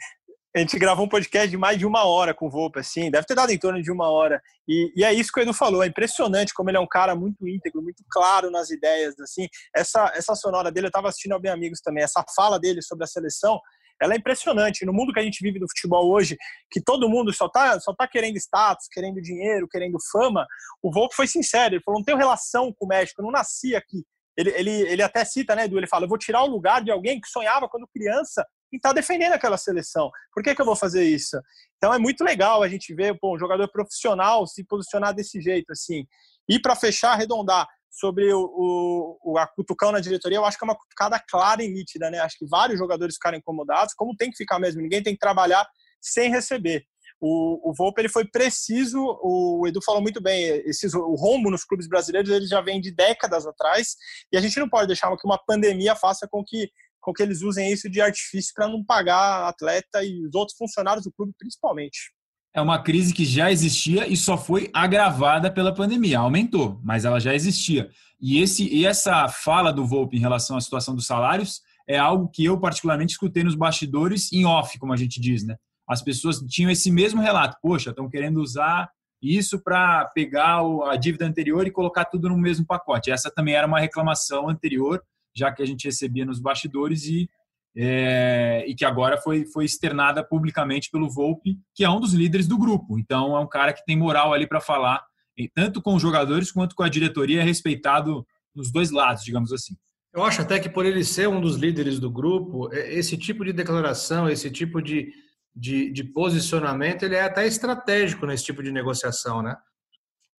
a gente gravou um podcast de mais de uma hora com o Volpe, assim, deve ter dado em torno de uma hora. E, e, é isso que o Edu falou, é impressionante como ele é um cara muito íntegro, muito claro nas ideias, assim. Essa, essa sonora dele, eu estava assistindo ao Bem Amigos também, essa fala dele sobre a seleção, ela é impressionante. No mundo que a gente vive do futebol hoje, que todo mundo só tá, só tá querendo status, querendo dinheiro, querendo fama, o Volpe foi sincero, ele falou, não tenho relação com o México, não nasci aqui. Ele, ele, ele até cita, né, Edu, ele fala, eu vou tirar o lugar de alguém que sonhava quando criança e está defendendo aquela seleção. Por que, que eu vou fazer isso? Então é muito legal a gente ver pô, um jogador profissional se posicionar desse jeito, assim. E para fechar, arredondar sobre o, o, a cutucão na diretoria, eu acho que é uma cutucada clara e nítida, né? Acho que vários jogadores ficaram incomodados, como tem que ficar mesmo, ninguém tem que trabalhar sem receber. O, o Volpe ele foi preciso, o Edu falou muito bem, esses, o rombo nos clubes brasileiros ele já vem de décadas atrás e a gente não pode deixar que uma pandemia faça com que com que eles usem isso de artifício para não pagar atleta e os outros funcionários do clube, principalmente. É uma crise que já existia e só foi agravada pela pandemia. Aumentou, mas ela já existia. E, esse, e essa fala do Volpe em relação à situação dos salários é algo que eu particularmente escutei nos bastidores em off, como a gente diz, né? As pessoas tinham esse mesmo relato. Poxa, estão querendo usar isso para pegar a dívida anterior e colocar tudo no mesmo pacote. Essa também era uma reclamação anterior já que a gente recebia nos bastidores e, é, e que agora foi, foi externada publicamente pelo Volpe, que é um dos líderes do grupo. Então, é um cara que tem moral ali para falar, tanto com os jogadores quanto com a diretoria, é respeitado nos dois lados, digamos assim. Eu acho até que por ele ser um dos líderes do grupo, esse tipo de declaração, esse tipo de, de, de posicionamento, ele é até estratégico nesse tipo de negociação, né?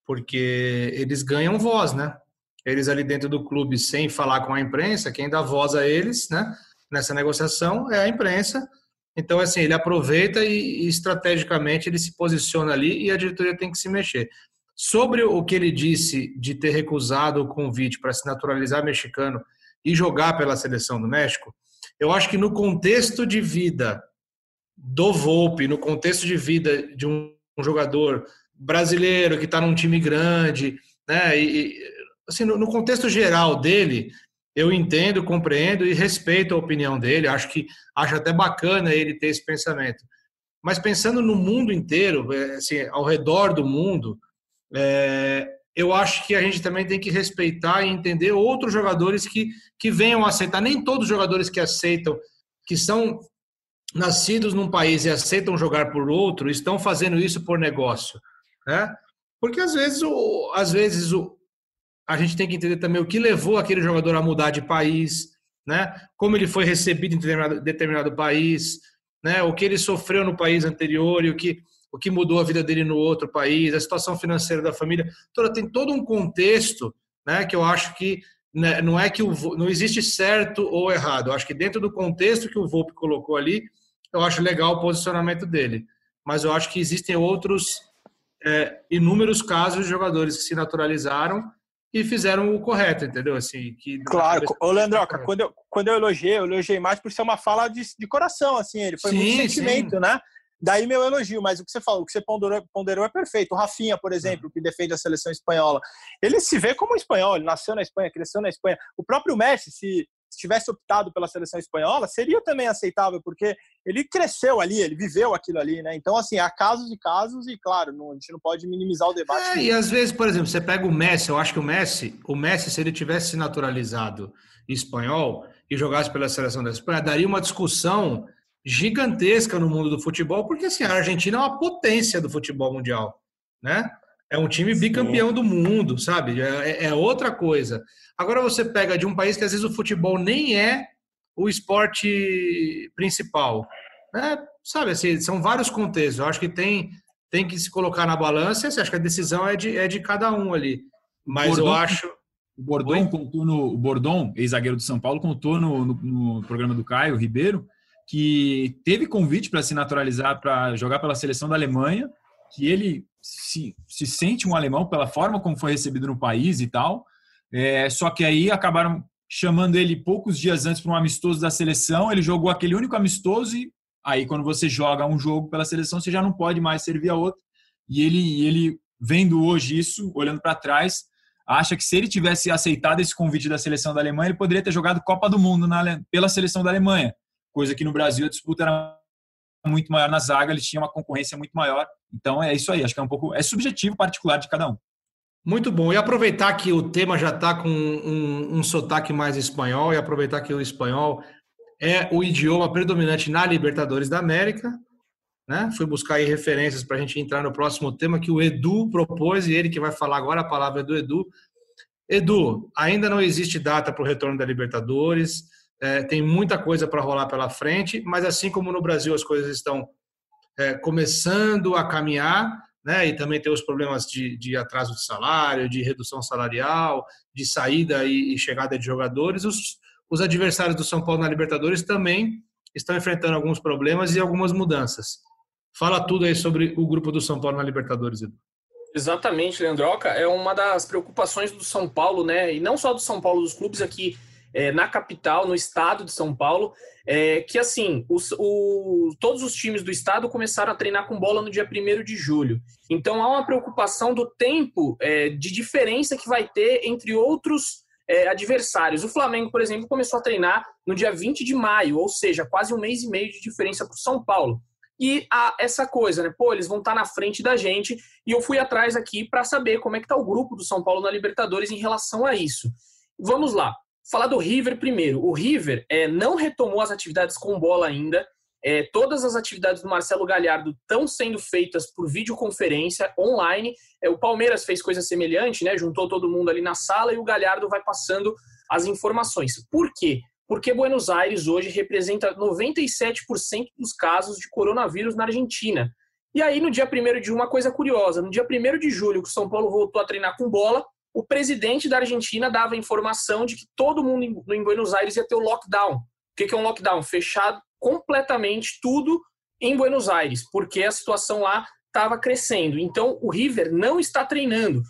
Porque eles ganham voz, né? Eles ali dentro do clube sem falar com a imprensa, quem dá voz a eles, né, nessa negociação é a imprensa. Então, assim, ele aproveita e, estrategicamente ele se posiciona ali e a diretoria tem que se mexer. Sobre o que ele disse de ter recusado o convite para se naturalizar mexicano e jogar pela seleção do México, eu acho que no contexto de vida do Volpe, no contexto de vida de um, um jogador brasileiro que está num time grande, né, e, assim, no, no contexto geral dele, eu entendo, compreendo e respeito a opinião dele. Acho que acho até bacana ele ter esse pensamento. Mas pensando no mundo inteiro, é, assim, ao redor do mundo, é, eu acho que a gente também tem que respeitar e entender outros jogadores que, que venham a aceitar. Nem todos os jogadores que aceitam, que são nascidos num país e aceitam jogar por outro, estão fazendo isso por negócio. Né? Porque às vezes, o, às vezes o, a gente tem que entender também o que levou aquele jogador a mudar de país, né? como ele foi recebido em determinado, determinado país, né? o que ele sofreu no país anterior e o que, o que mudou a vida dele no outro país, a situação financeira da família. Toda, tem todo um contexto né, que eu acho que né, não é que o, não existe certo ou errado. Eu acho que dentro do contexto que o Volpe colocou ali, eu acho legal o posicionamento dele. Mas eu acho que existem outros é, inúmeros casos de jogadores que se naturalizaram e fizeram o correto, entendeu? Assim, que claro, ô Leandroca, quando eu, quando eu elogiei, eu elogiei mais por ser uma fala de, de coração, assim, ele foi sim, muito sentimento, sim. né? Daí meu elogio, mas o que você falou, o que você ponderou, ponderou é perfeito. O Rafinha, por exemplo, que defende a seleção espanhola, ele se vê como espanhol, ele nasceu na Espanha, cresceu na Espanha. O próprio Messi, se tivesse optado pela seleção espanhola, seria também aceitável, porque ele cresceu ali, ele viveu aquilo ali, né? Então, assim, há casos e casos, e claro, não, a gente não pode minimizar o debate. É, e às vezes, por exemplo, você pega o Messi, eu acho que o Messi, o Messi, se ele tivesse naturalizado espanhol e jogasse pela seleção da Espanha, daria uma discussão gigantesca no mundo do futebol, porque assim, a Argentina é uma potência do futebol mundial, né? É um time bicampeão Sim. do mundo, sabe? É, é, outra coisa. Agora você pega de um país que às vezes o futebol nem é o esporte principal. Né? Sabe, assim, são vários contextos. Eu acho que tem, tem que se colocar na balança. Assim, acho que a decisão é de, é de cada um ali. Mas Bordon, eu acho. O Bordon contou no. O Bordon, ex-zagueiro do São Paulo, contou no, no, no programa do Caio Ribeiro que teve convite para se naturalizar para jogar pela seleção da Alemanha, que ele se, se sente um alemão pela forma como foi recebido no país e tal. É, só que aí acabaram chamando ele poucos dias antes para um amistoso da seleção. Ele jogou aquele único amistoso e aí quando você joga um jogo pela seleção você já não pode mais servir a outro. E ele, ele vendo hoje isso, olhando para trás, acha que se ele tivesse aceitado esse convite da seleção da Alemanha, ele poderia ter jogado Copa do Mundo na, pela seleção da Alemanha, coisa que no Brasil a disputa era muito maior na zaga, ele tinha uma concorrência muito maior. Então é isso aí, acho que é um pouco é subjetivo particular de cada um. Muito bom. E aproveitar que o tema já está com um, um sotaque mais espanhol, e aproveitar que o espanhol é o idioma predominante na Libertadores da América. Né? Fui buscar aí referências para a gente entrar no próximo tema que o Edu propôs, e ele que vai falar agora, a palavra é do Edu. Edu, ainda não existe data para o retorno da Libertadores, é, tem muita coisa para rolar pela frente, mas assim como no Brasil as coisas estão é, começando a caminhar, né, e também tem os problemas de, de, atraso de salário, de redução salarial, de saída e, e chegada de jogadores, os, os adversários do São Paulo na Libertadores também estão enfrentando alguns problemas e algumas mudanças. Fala tudo aí sobre o grupo do São Paulo na Libertadores, Edu. Exatamente, Leandroca. É uma das preocupações do São Paulo, né? E não só do São Paulo, dos clubes aqui é, na capital, no estado de São Paulo, é, que assim, os, o, todos os times do estado começaram a treinar com bola no dia 1 de julho. Então há uma preocupação do tempo é, de diferença que vai ter entre outros é, adversários. O Flamengo, por exemplo, começou a treinar no dia 20 de maio, ou seja, quase um mês e meio de diferença para o São Paulo. E há essa coisa, né? Pô, eles vão estar tá na frente da gente. E eu fui atrás aqui para saber como é que está o grupo do São Paulo na Libertadores em relação a isso. Vamos lá. Falar do River primeiro. O River é, não retomou as atividades com bola ainda. É, todas as atividades do Marcelo Galhardo estão sendo feitas por videoconferência online. É, o Palmeiras fez coisa semelhante, né? Juntou todo mundo ali na sala e o Galhardo vai passando as informações. Por quê? Porque Buenos Aires hoje representa 97% dos casos de coronavírus na Argentina. E aí, no dia 1 de uma coisa curiosa, no dia 1 de julho, que o São Paulo voltou a treinar com bola, o presidente da Argentina dava informação de que todo mundo em Buenos Aires ia ter o lockdown. O que é um lockdown? Fechado completamente tudo em Buenos Aires, porque a situação lá estava crescendo. Então, o River não está treinando.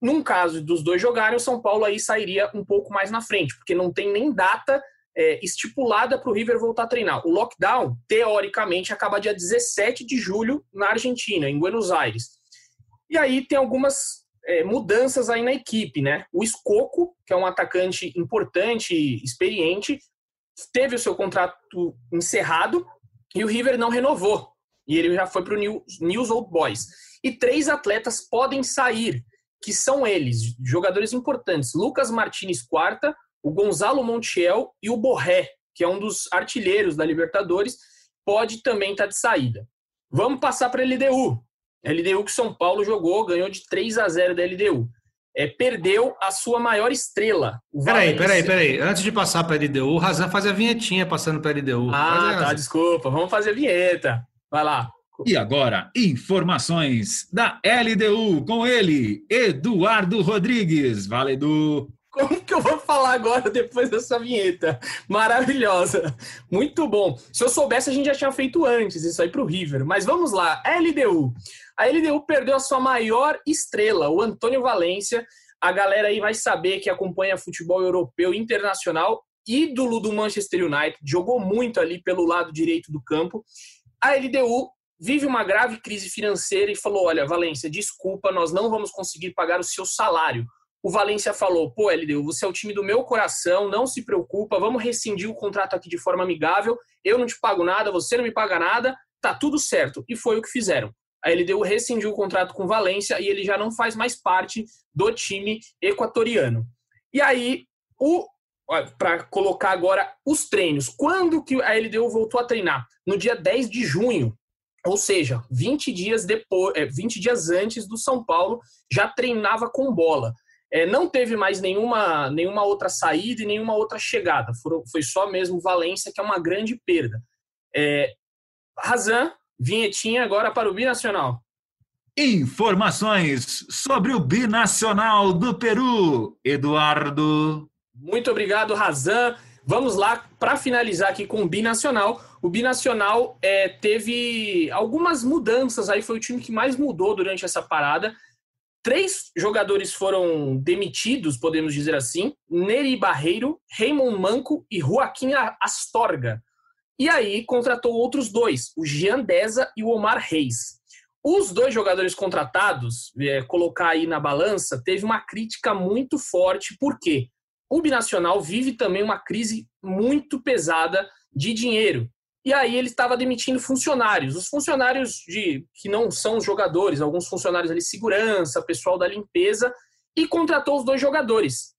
Num caso dos dois jogarem, o São Paulo aí sairia um pouco mais na frente, porque não tem nem data é, estipulada para o River voltar a treinar. O lockdown, teoricamente, acaba dia 17 de julho na Argentina, em Buenos Aires. E aí tem algumas é, mudanças aí na equipe, né? O Escoco, que é um atacante importante, experiente, teve o seu contrato encerrado e o River não renovou. E ele já foi para o News Old Boys. E três atletas podem sair, que são eles, jogadores importantes: Lucas Martinez Quarta, o Gonzalo Montiel e o Borré, que é um dos artilheiros da Libertadores, pode também estar tá de saída. Vamos passar para a LDU. LDU que São Paulo jogou, ganhou de 3 a 0 da LDU. É, perdeu a sua maior estrela. Peraí, peraí, peraí. Antes de passar para a LDU, o Razan faz a vinhetinha passando para a LDU. Ah, tá, desculpa. Vamos fazer a vinheta. Vai lá. E agora, informações da LDU com ele, Eduardo Rodrigues. Vale, Edu. Como que eu vou falar agora depois dessa vinheta? Maravilhosa. Muito bom. Se eu soubesse, a gente já tinha feito antes isso aí para o River. Mas vamos lá. LDU. A LDU perdeu a sua maior estrela, o Antônio Valência. A galera aí vai saber que acompanha futebol europeu internacional, ídolo do Manchester United, jogou muito ali pelo lado direito do campo. A LDU vive uma grave crise financeira e falou: Olha, Valência, desculpa, nós não vamos conseguir pagar o seu salário. O Valência falou: Pô, LDU, você é o time do meu coração, não se preocupa, vamos rescindir o contrato aqui de forma amigável. Eu não te pago nada, você não me paga nada, tá tudo certo. E foi o que fizeram. A LDU rescindiu o contrato com Valência e ele já não faz mais parte do time equatoriano. E aí, o para colocar agora os treinos. Quando que a LDU voltou a treinar? No dia 10 de junho. Ou seja, 20 dias depois, é, 20 dias antes do São Paulo, já treinava com bola. É, não teve mais nenhuma, nenhuma outra saída e nenhuma outra chegada. Foi só mesmo Valência, que é uma grande perda. É, Razan, vinhetinha agora para o Binacional. Informações sobre o Binacional do Peru, Eduardo. Muito obrigado, Razan. Vamos lá, para finalizar aqui com o Binacional. O Binacional é, teve algumas mudanças aí, foi o time que mais mudou durante essa parada. Três jogadores foram demitidos, podemos dizer assim: Neri Barreiro, Raymond Manco e Joaquim Astorga. E aí contratou outros dois, o Jean Deza e o Omar Reis. Os dois jogadores contratados, é, colocar aí na balança, teve uma crítica muito forte, porque o Binacional vive também uma crise muito pesada de dinheiro. E aí ele estava demitindo funcionários. Os funcionários de que não são jogadores, alguns funcionários ali, segurança, pessoal da limpeza, e contratou os dois jogadores.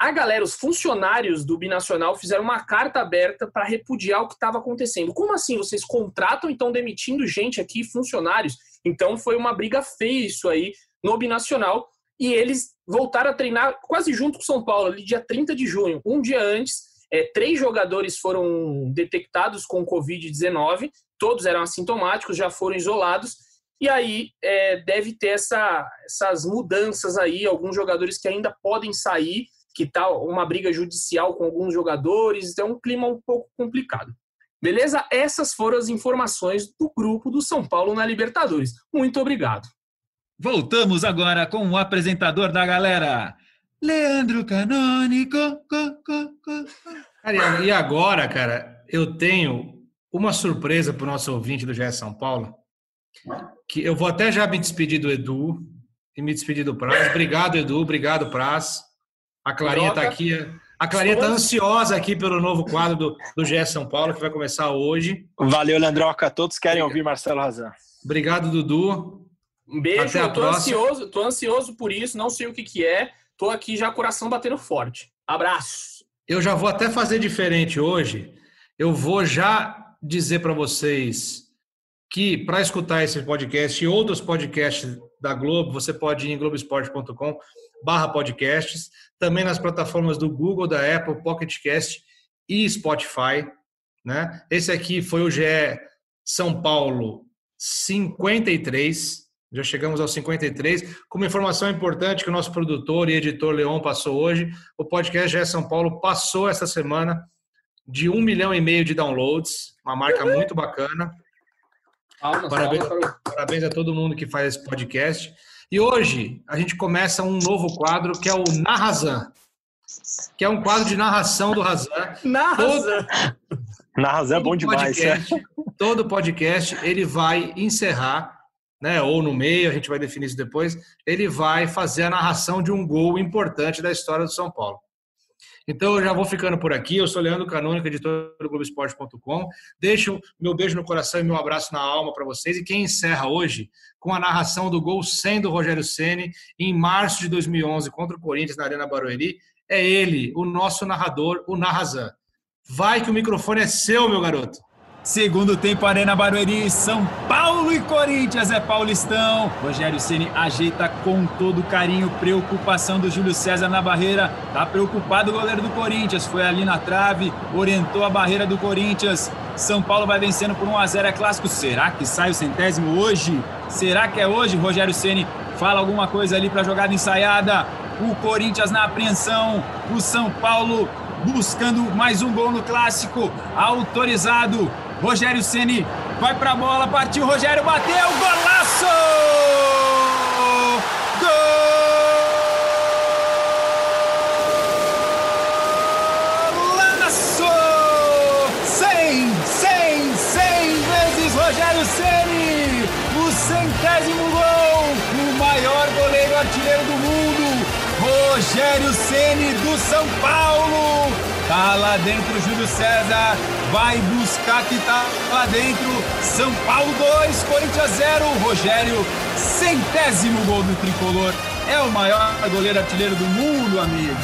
A galera, os funcionários do Binacional fizeram uma carta aberta para repudiar o que estava acontecendo. Como assim? Vocês contratam e estão demitindo gente aqui, funcionários? Então foi uma briga feia isso aí no Binacional. E eles voltaram a treinar quase junto com São Paulo, ali dia 30 de junho. Um dia antes, é, três jogadores foram detectados com Covid-19, todos eram assintomáticos, já foram isolados, e aí é, deve ter essa, essas mudanças aí, alguns jogadores que ainda podem sair, que tá uma briga judicial com alguns jogadores, então é um clima um pouco complicado. Beleza? Essas foram as informações do grupo do São Paulo na Libertadores. Muito obrigado. Voltamos agora com o apresentador da galera, Leandro Canônico. Cara, e agora, cara, eu tenho uma surpresa para o nosso ouvinte do GE São Paulo. Que eu vou até já me despedir do Edu e me despedir do Praz. Obrigado, Edu. Obrigado, Praz. A Clarinha está aqui. A Clarinha está ansiosa aqui pelo novo quadro do, do GE São Paulo, que vai começar hoje. Valeu, Leandroca. Todos querem ouvir Marcelo Razan. Obrigado, Dudu. Um beijo. Até a tô próxima. ansioso, tô ansioso por isso, não sei o que, que é. Tô aqui já coração batendo forte. Abraço. Eu já vou até fazer diferente hoje. Eu vou já dizer para vocês que para escutar esse podcast e outros podcasts da Globo, você pode ir em globesport.com barra podcasts, também nas plataformas do Google, da Apple, Pocket Cast e Spotify. Né? Esse aqui foi o GE São Paulo 53. Já chegamos aos 53. Com uma informação importante que o nosso produtor e editor Leon passou hoje, o podcast GE São Paulo passou essa semana de um milhão e meio de downloads, uma marca muito bacana. Palmas, parabéns, palmas. parabéns a todo mundo que faz esse podcast. E hoje a gente começa um novo quadro que é o Narrazan, que é um quadro de narração do Razan. Narrazan. Narrazan é bom demais. Podcast, todo podcast ele vai encerrar né, ou no meio, a gente vai definir isso depois, ele vai fazer a narração de um gol importante da história do São Paulo. Então eu já vou ficando por aqui. Eu sou Leandro Canônico, editor do Globoesporte.com. Deixo meu beijo no coração e meu abraço na alma para vocês. E quem encerra hoje com a narração do gol 100 do Rogério Ceni em março de 2011 contra o Corinthians na Arena Barueri é ele, o nosso narrador, o Narrazan. Vai que o microfone é seu, meu garoto. Segundo tempo, Arena Barueri, São Paulo e Corinthians é Paulistão. Rogério Ceni ajeita com todo carinho, preocupação do Júlio César na barreira. Tá preocupado o goleiro do Corinthians, foi ali na trave, orientou a barreira do Corinthians. São Paulo vai vencendo por 1 a 0 é clássico. Será que sai o centésimo hoje? Será que é hoje? Rogério Ceni fala alguma coisa ali para jogada ensaiada. O Corinthians na apreensão, o São Paulo buscando mais um gol no clássico, autorizado Rogério Ceni vai para a bola, partiu, Rogério bateu, golaço! Golaço! 100, 100, 100 vezes Rogério Ceni, o centésimo gol, o maior goleiro artilheiro do mundo, Rogério Ceni do São Paulo. Tá lá dentro Júlio César, vai buscar que tá lá dentro. São Paulo 2, Corinthians 0. Rogério, centésimo gol do tricolor. É o maior goleiro artilheiro do mundo, amigo.